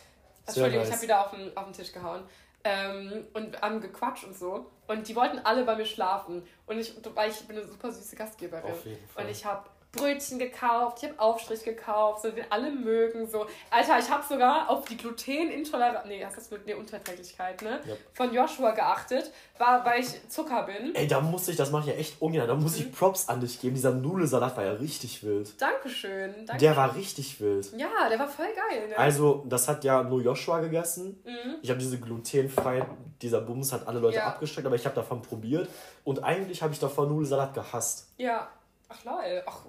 Entschuldigung, nice. ich habe wieder auf den, auf den Tisch gehauen. Ähm, und haben gequatscht und so. Und die wollten alle bei mir schlafen. Und ich, weil ich bin eine super süße Gastgeberin. Auf jeden Fall. Und ich habe Brötchen gekauft, ich habe Aufstrich gekauft, so den alle mögen. So. Alter, ich habe sogar auf die Glutenintoleranz, nee, das ist nee, Unterträglichkeit, ne? Yep. Von Joshua geachtet, war, weil ich Zucker bin. Ey, da muss ich, das mache ich ja echt ungern, da muss mhm. ich Props an dich geben. Dieser Nudelsalat war ja richtig wild. Dankeschön. Dankeschön. Der war richtig wild. Ja, der war voll geil, ne? Also, das hat ja nur Joshua gegessen. Mhm. Ich habe diese glutenfreien, dieser Bums hat alle Leute ja. abgesteckt, aber ich habe davon probiert. Und eigentlich habe ich davon Nudelsalat gehasst. Ja. Ach lol. Ach,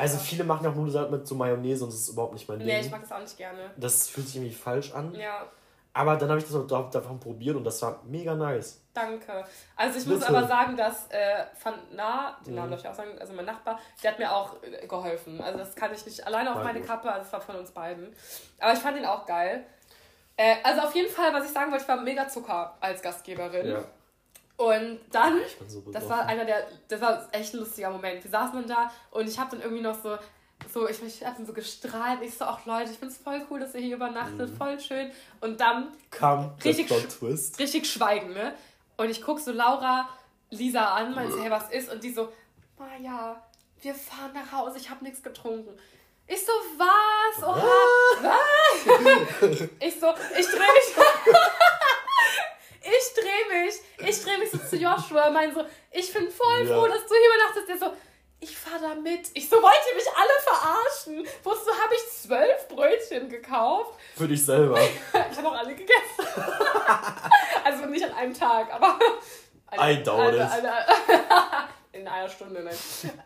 also viele machen ja auch Nudelsalat mit so Mayonnaise und das ist überhaupt nicht mein Ding. Nee, ich mag das auch nicht gerne. Das fühlt sich irgendwie falsch an. Ja. Aber dann habe ich das davon probiert und das war mega nice. Danke. Also ich Bitte. muss aber sagen, dass äh, Van Na, den Namen mhm. darf ich auch sagen, also mein Nachbar, der hat mir auch äh, geholfen. Also das kann ich nicht alleine auf war meine gut. Kappe, also es war von uns beiden. Aber ich fand ihn auch geil. Äh, also auf jeden Fall, was ich sagen wollte, ich war mega Zucker als Gastgeberin. Ja. Und dann, so das war einer der, das war echt ein lustiger Moment. Wir saßen dann da und ich habe dann irgendwie noch so, so, ich, ich habe dann so gestrahlt. Ich so, ach Leute, ich finde es voll cool, dass ihr hier übernachtet, mhm. voll schön. Und dann kam richtig, Twist. richtig Schweigen, ne? Und ich gucke so Laura, Lisa an, meinte, hey, was ist? Und die so, Maja, wir fahren nach Hause, ich habe nichts getrunken. Ich so, was? Oha, was? <laughs> ich so, ich drehe mich. Ich drehe mich, ich drehe mich so zu Joshua, mein so, ich bin voll froh, ja. dass du hier übernachtest. Der so, ich fahr da mit. Ich so, wollt ihr mich alle verarschen? Wusstest du, habe ich zwölf Brötchen gekauft. Für dich selber. <laughs> ich habe auch alle gegessen. <laughs> also nicht an einem Tag, aber. Eine, <laughs> I doubt eine, it. Eine, in einer Stunde, nein.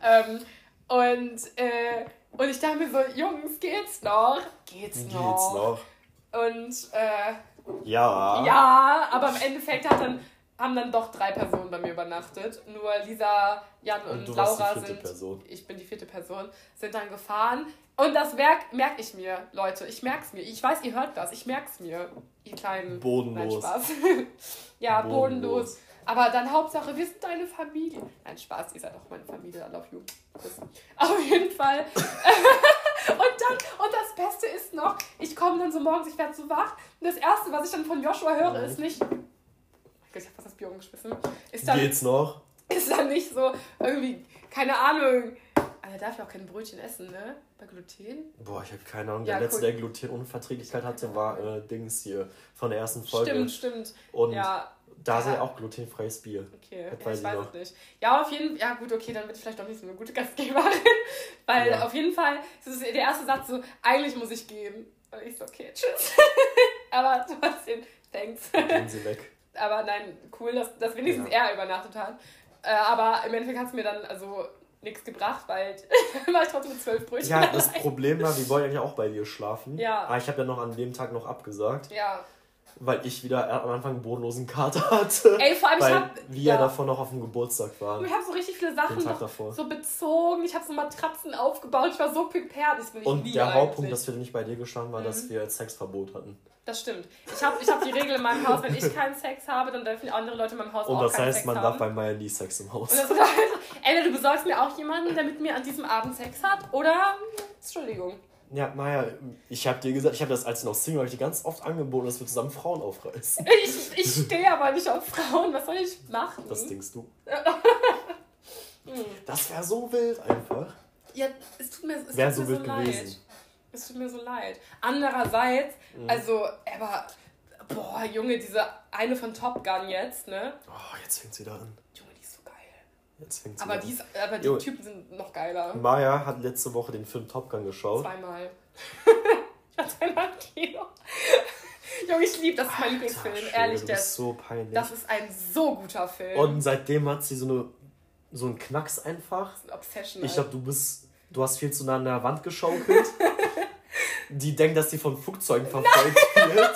ähm, und, äh, und ich dachte mir so, Jungs, geht's noch? Geht's noch? Geht's noch? Und äh, ja. Ja, aber im Endeffekt hat dann, haben dann doch drei Personen bei mir übernachtet. Nur Lisa, Jan und, und Laura sind. Person. Ich bin die vierte Person, sind dann gefahren. Und das merke merk ich mir, Leute. Ich merke es mir. Ich weiß, ihr hört das. Ich merke es mir. Ihr kleinen. Bodenlos. Nein, Spaß. <laughs> ja, bodenlos. bodenlos. Aber dann Hauptsache, wir sind deine Familie. Nein, Spaß, ihr seid auch meine Familie. I love you. Auf jeden Fall. <laughs> und dann, und das Beste ist noch, ich komme dann so morgens, ich werde so wach. Und das Erste, was ich dann von Joshua höre, ist nicht. Oh ich hab fast das Bier umgeschmissen. Ist dann, Geht's noch? Ist dann nicht so irgendwie, keine Ahnung. Aber er darf ja auch kein Brötchen essen, ne? Bei Gluten? Boah, ich habe keine Ahnung. Der letzte, cool. der Glutenunverträglichkeit hatte, war äh, Dings hier von der ersten Folge. Stimmt, stimmt. Und ja. Da ja. sei auch glutenfreies Bier. Okay, das ja, weiß ich weiß es nicht. Ja, auf jeden Fall, ja gut, okay, dann wird vielleicht doch nicht so eine gute Gastgeberin. <laughs> Weil ja. auf jeden Fall ist der erste Satz so, eigentlich muss ich gehen. Und ich so, okay, tschüss. <laughs> Aber trotzdem, thanks. Gehen Sie weg. <laughs> Aber nein, cool, dass, dass wenigstens ja. er übernachtet hat. Äh, aber im Endeffekt hat es mir dann also nichts gebracht, weil war ich trotzdem mit zwölf Brötchen. Ja, das Problem war, wir wollten ja auch bei dir schlafen. Ja. Aber ich habe ja noch an dem Tag noch abgesagt. Ja weil ich wieder am Anfang einen bodenlosen Kater <laughs> hatte. Ey, vor allem weil ich hab, wir ja davon noch auf dem Geburtstag waren. Ich habe so richtig viele Sachen so bezogen. Ich habe so Matratzen aufgebaut. Ich war so prepared. Und der Hauptpunkt, dass wir nicht bei dir gestanden war, mhm. dass wir Sexverbot hatten. Das stimmt. Ich habe ich hab die Regel in meinem Haus, wenn ich keinen Sex habe, dann dürfen andere Leute in meinem Haus Und auch keinen Sex haben. Und das heißt, man darf bei Maya nie Sex im Haus. Und das <laughs> heißt, entweder du besorgst mir auch jemanden, der mit mir an diesem Abend Sex hat, oder Entschuldigung. Ja, Maja, ich habe dir gesagt, ich habe das als noch Single ich dir ganz oft angeboten, dass wir zusammen Frauen aufreißen. <laughs> Ich, ich stehe aber nicht auf Frauen, was soll ich machen? Das denkst du. <laughs> das wäre so wild einfach. Ja, es tut mir, es tut so, mir so leid. Es tut mir so leid. Andererseits, mhm. also, aber, boah, Junge, diese eine von Top Gun jetzt, ne? Oh, jetzt fängt sie da an. Aber, dies, aber die jo. Typen sind noch geiler. Maya hat letzte Woche den Film Top Gun geschaut. Zweimal. <laughs> ich war zweimal im Kino. Junge, ich liebe, das ist mein Lieblingsfilm. Schön, Ehrlich, das ist so peinlich. Das ist ein so guter Film. Und seitdem hat sie so, eine, so einen Knacks einfach. Das ist ein Obsession. Ich glaube, du bist, du hast viel zu nah an der Wand geschaukelt. <laughs> die denkt, dass sie von Flugzeugen verfolgt <laughs> wird.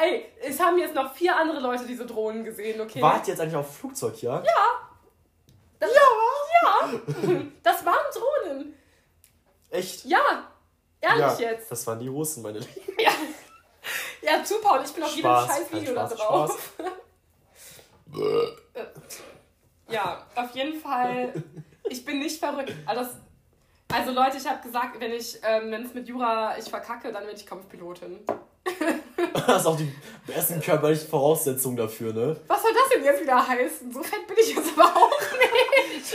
Ey, es haben jetzt noch vier andere Leute diese Drohnen gesehen, okay? Wart ihr jetzt eigentlich auf Flugzeugjagd? Ja. Das, ja. Ja. <laughs> Das waren Drohnen. Echt? Ja. Ehrlich ja, jetzt. Das waren die Russen, meine Lieben. <laughs> Ja. Ja, zu Paul, ich bin auf jedem scheiß Video da drauf. <laughs> ja, auf jeden Fall. Ich bin nicht verrückt. Also, also Leute, ich habe gesagt, wenn ich, ähm, wenn es mit Jura ich verkacke, dann werde ich Kampfpilotin. <laughs> Das ist auch die besten körperlichen Voraussetzungen dafür, ne? Was soll das denn jetzt wieder heißen? So fett bin ich jetzt aber auch nicht.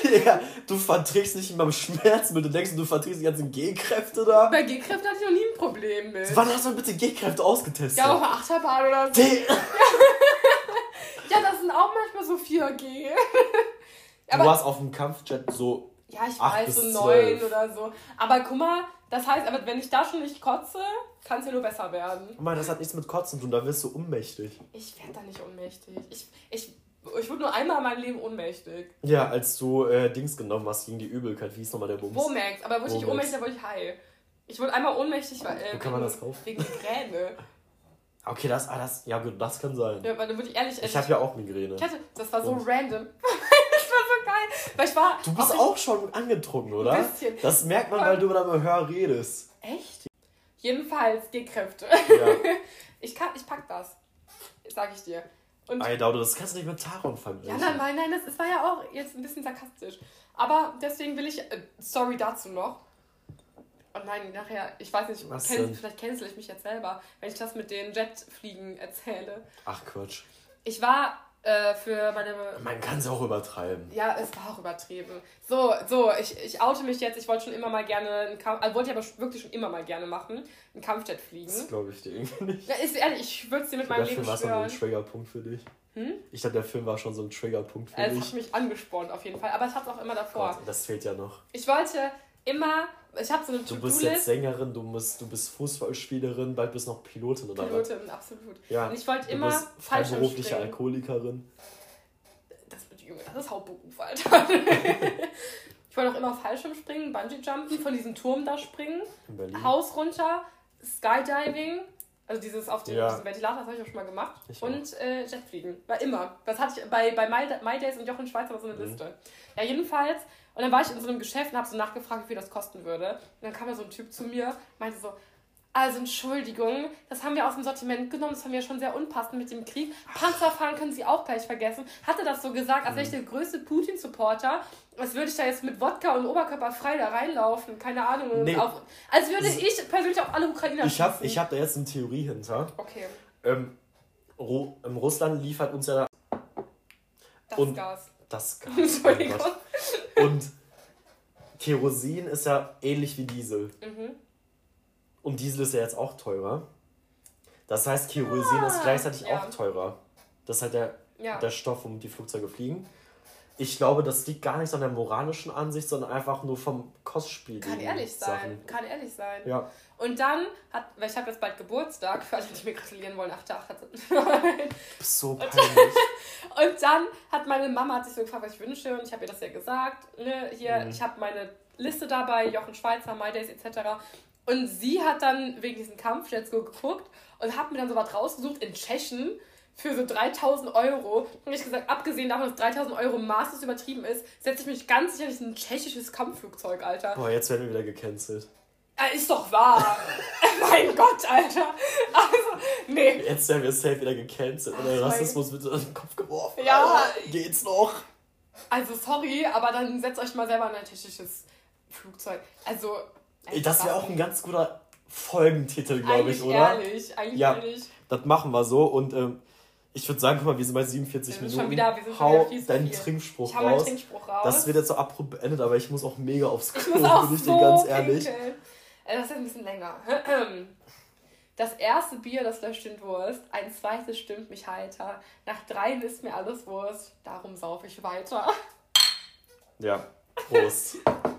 <laughs> ja, du verträgst nicht immer Schmerzmittel. Du denkst, du verträgst die ganzen G-Kräfte da. Bei G-Kräften hatte ich noch nie ein Problem mit. Wann hast du bitte G-Kräfte ausgetestet? Ja, auf der Achterbahn oder so. <laughs> ja, das sind auch manchmal so 4G. du warst auf dem Kampfjet so. Ja, ich weiß, so 9 oder so. Aber guck mal, das heißt, aber wenn ich da schon nicht kotze, kann es ja nur besser werden. Mann, das hat nichts mit Kotzen zu tun, da wirst du ohnmächtig. Ich werde da nicht ohnmächtig. Ich, ich, ich wurde nur einmal in meinem Leben ohnmächtig. Ja, als du äh, Dings genommen hast gegen die Übelkeit. Wie ist nochmal der Bums? Womax, aber wurde ich ohnmächtig, dann wurde ich heil. Ich wurde einmal ohnmächtig, weil. Äh, Wo kann man das kaufen? Wegen Migräne. Okay, das, ah, das, ja gut, das kann sein. Ja, weil dann würde ich ehrlich. Ich habe ja auch Migräne. Ich hatte, das war so Und? random. <laughs> das war so geil. Weil ich war. Du bist auch, auch schon angetrunken, oder? Ein bisschen. Das merkt man, weil du da mal höher redest. Echt? Jedenfalls G-Kräfte. Ja. <laughs> ich, kann, ich pack das. Sag ich dir. Und Daude, das kannst du nicht mit Taron vergleichen. Ja, nein, nein, nein, das, das war ja auch jetzt ein bisschen sarkastisch. Aber deswegen will ich, äh, sorry dazu noch. Und oh nein, nachher, ich weiß nicht, kenn, vielleicht cancel ich mich jetzt selber, wenn ich das mit den Jetfliegen erzähle. Ach Quatsch. Ich war äh, für meine. Man kann es auch übertreiben. Ja, es war auch übertrieben. So, so, ich, ich oute mich jetzt. Ich wollte schon immer mal gerne einen Kampf, also wollte ich aber wirklich schon immer mal gerne machen, einen Kampfjet fliegen. Das glaube ich dir irgendwie nicht. Ja, ist ehrlich, ich würde es dir mit meinem Leben schwören. war so ein Triggerpunkt für dich. Hm? Ich dachte, der Film war schon so ein Triggerpunkt für es dich. Es hat mich angespornt auf jeden Fall, aber es hat auch immer davor. Gott, das fehlt ja noch. Ich wollte immer ich habe so eine Du bist jetzt Sängerin, du, musst, du bist Fußballspielerin, bald bist noch Pilotin oder Pilotin, was? absolut. Ja. Und ich wollte immer bist freiberufliche Alkoholikerin. Das, Junge, das ist Hauptberuf, Alter. <laughs> ich wollte auch immer Fallschirm springen, Bungee-Jumpen, von diesem Turm da springen, Haus runter, Skydiving, also dieses auf dem ja. Ventilator, das habe ich auch schon mal gemacht. Ich und äh, Jetfliegen. War immer. Das hatte ich bei, bei My, My Days und Jochen Schweizer so eine mhm. Liste. Ja, jedenfalls und dann war ich in so einem Geschäft und habe so nachgefragt, wie viel das kosten würde. Und dann kam da so ein Typ zu mir, meinte so, also Entschuldigung, das haben wir aus dem Sortiment genommen, das haben wir schon sehr unpassend mit dem Krieg. Panzerfahren können Sie auch gleich vergessen. Hatte das so gesagt, als wäre ich mhm. der größte Putin-Supporter, als würde ich da jetzt mit Wodka und Oberkörper frei da reinlaufen, keine Ahnung. Nee. Auf, als würde ich persönlich auf alle Ukrainer Ich habe ich hab da jetzt eine Theorie hinter. Okay. Ähm, Ru Russland liefert uns ja... Das und Gas. Das <laughs> Gas. Entschuldigung. Und Kerosin ist ja ähnlich wie Diesel. Mhm. Und Diesel ist ja jetzt auch teurer. Das heißt, Kerosin ah, ist gleichzeitig ja. auch teurer. Das ist halt der, ja. der Stoff, um die Flugzeuge fliegen. Ich glaube, das liegt gar nicht so an der moralischen Ansicht, sondern einfach nur vom Kostspiel. Kann ehrlich Sachen. sein. Kann ehrlich sein. Ja. Und dann hat, weil ich habe jetzt bald Geburtstag, für alle, die mir gratulieren wollen, ach, ach, du bist so peinlich. <laughs> und dann hat meine Mama hat sich so gefragt, was ich wünsche, und ich habe ihr das ja gesagt. Ne, hier, mhm. ich habe meine Liste dabei, Jochen Schweizer, My Days etc. Und sie hat dann wegen diesem Kampf jetzt geguckt und hat mir dann so was rausgesucht in Tschechien für so 3000 Euro. Und ich gesagt, abgesehen davon, dass 3000 Euro maßlos übertrieben ist, setze ich mich ganz sicher in ein tschechisches Kampfflugzeug, Alter. Boah, jetzt werden wir wieder gecancelt. Ja, ist doch wahr. <laughs> mein Gott, Alter. Also, nee. Jetzt werden wir safe wieder gecancelt. Oder Rassismus wird in den Kopf geworfen. Ja. Alter. Geht's noch? Also, sorry, aber dann setzt euch mal selber in ein tschechisches Flugzeug. Also. Das wäre auch ein ganz guter Folgentitel, glaube ich, oder? Ehrlich, eigentlich ja, ehrlich. Das machen wir so und ähm, ich würde sagen, guck mal, wir sind bei 47 wir Minuten. Schon wieder, wir sind Hau wieder deinen Trinkspruch ich raus. Trinkspruch raus. Das wird jetzt so abrupt beendet, aber ich muss auch mega aufs Klo, bin ich so dir ganz ehrlich. Pinkeln. Äh, das ist ein bisschen länger. <clears throat> Das erste Bier, das löscht den Wurst. Ein zweites stimmt mich heiter. Nach dreien ist mir alles Wurst. Darum saufe ich weiter. Ja, Prost. <laughs>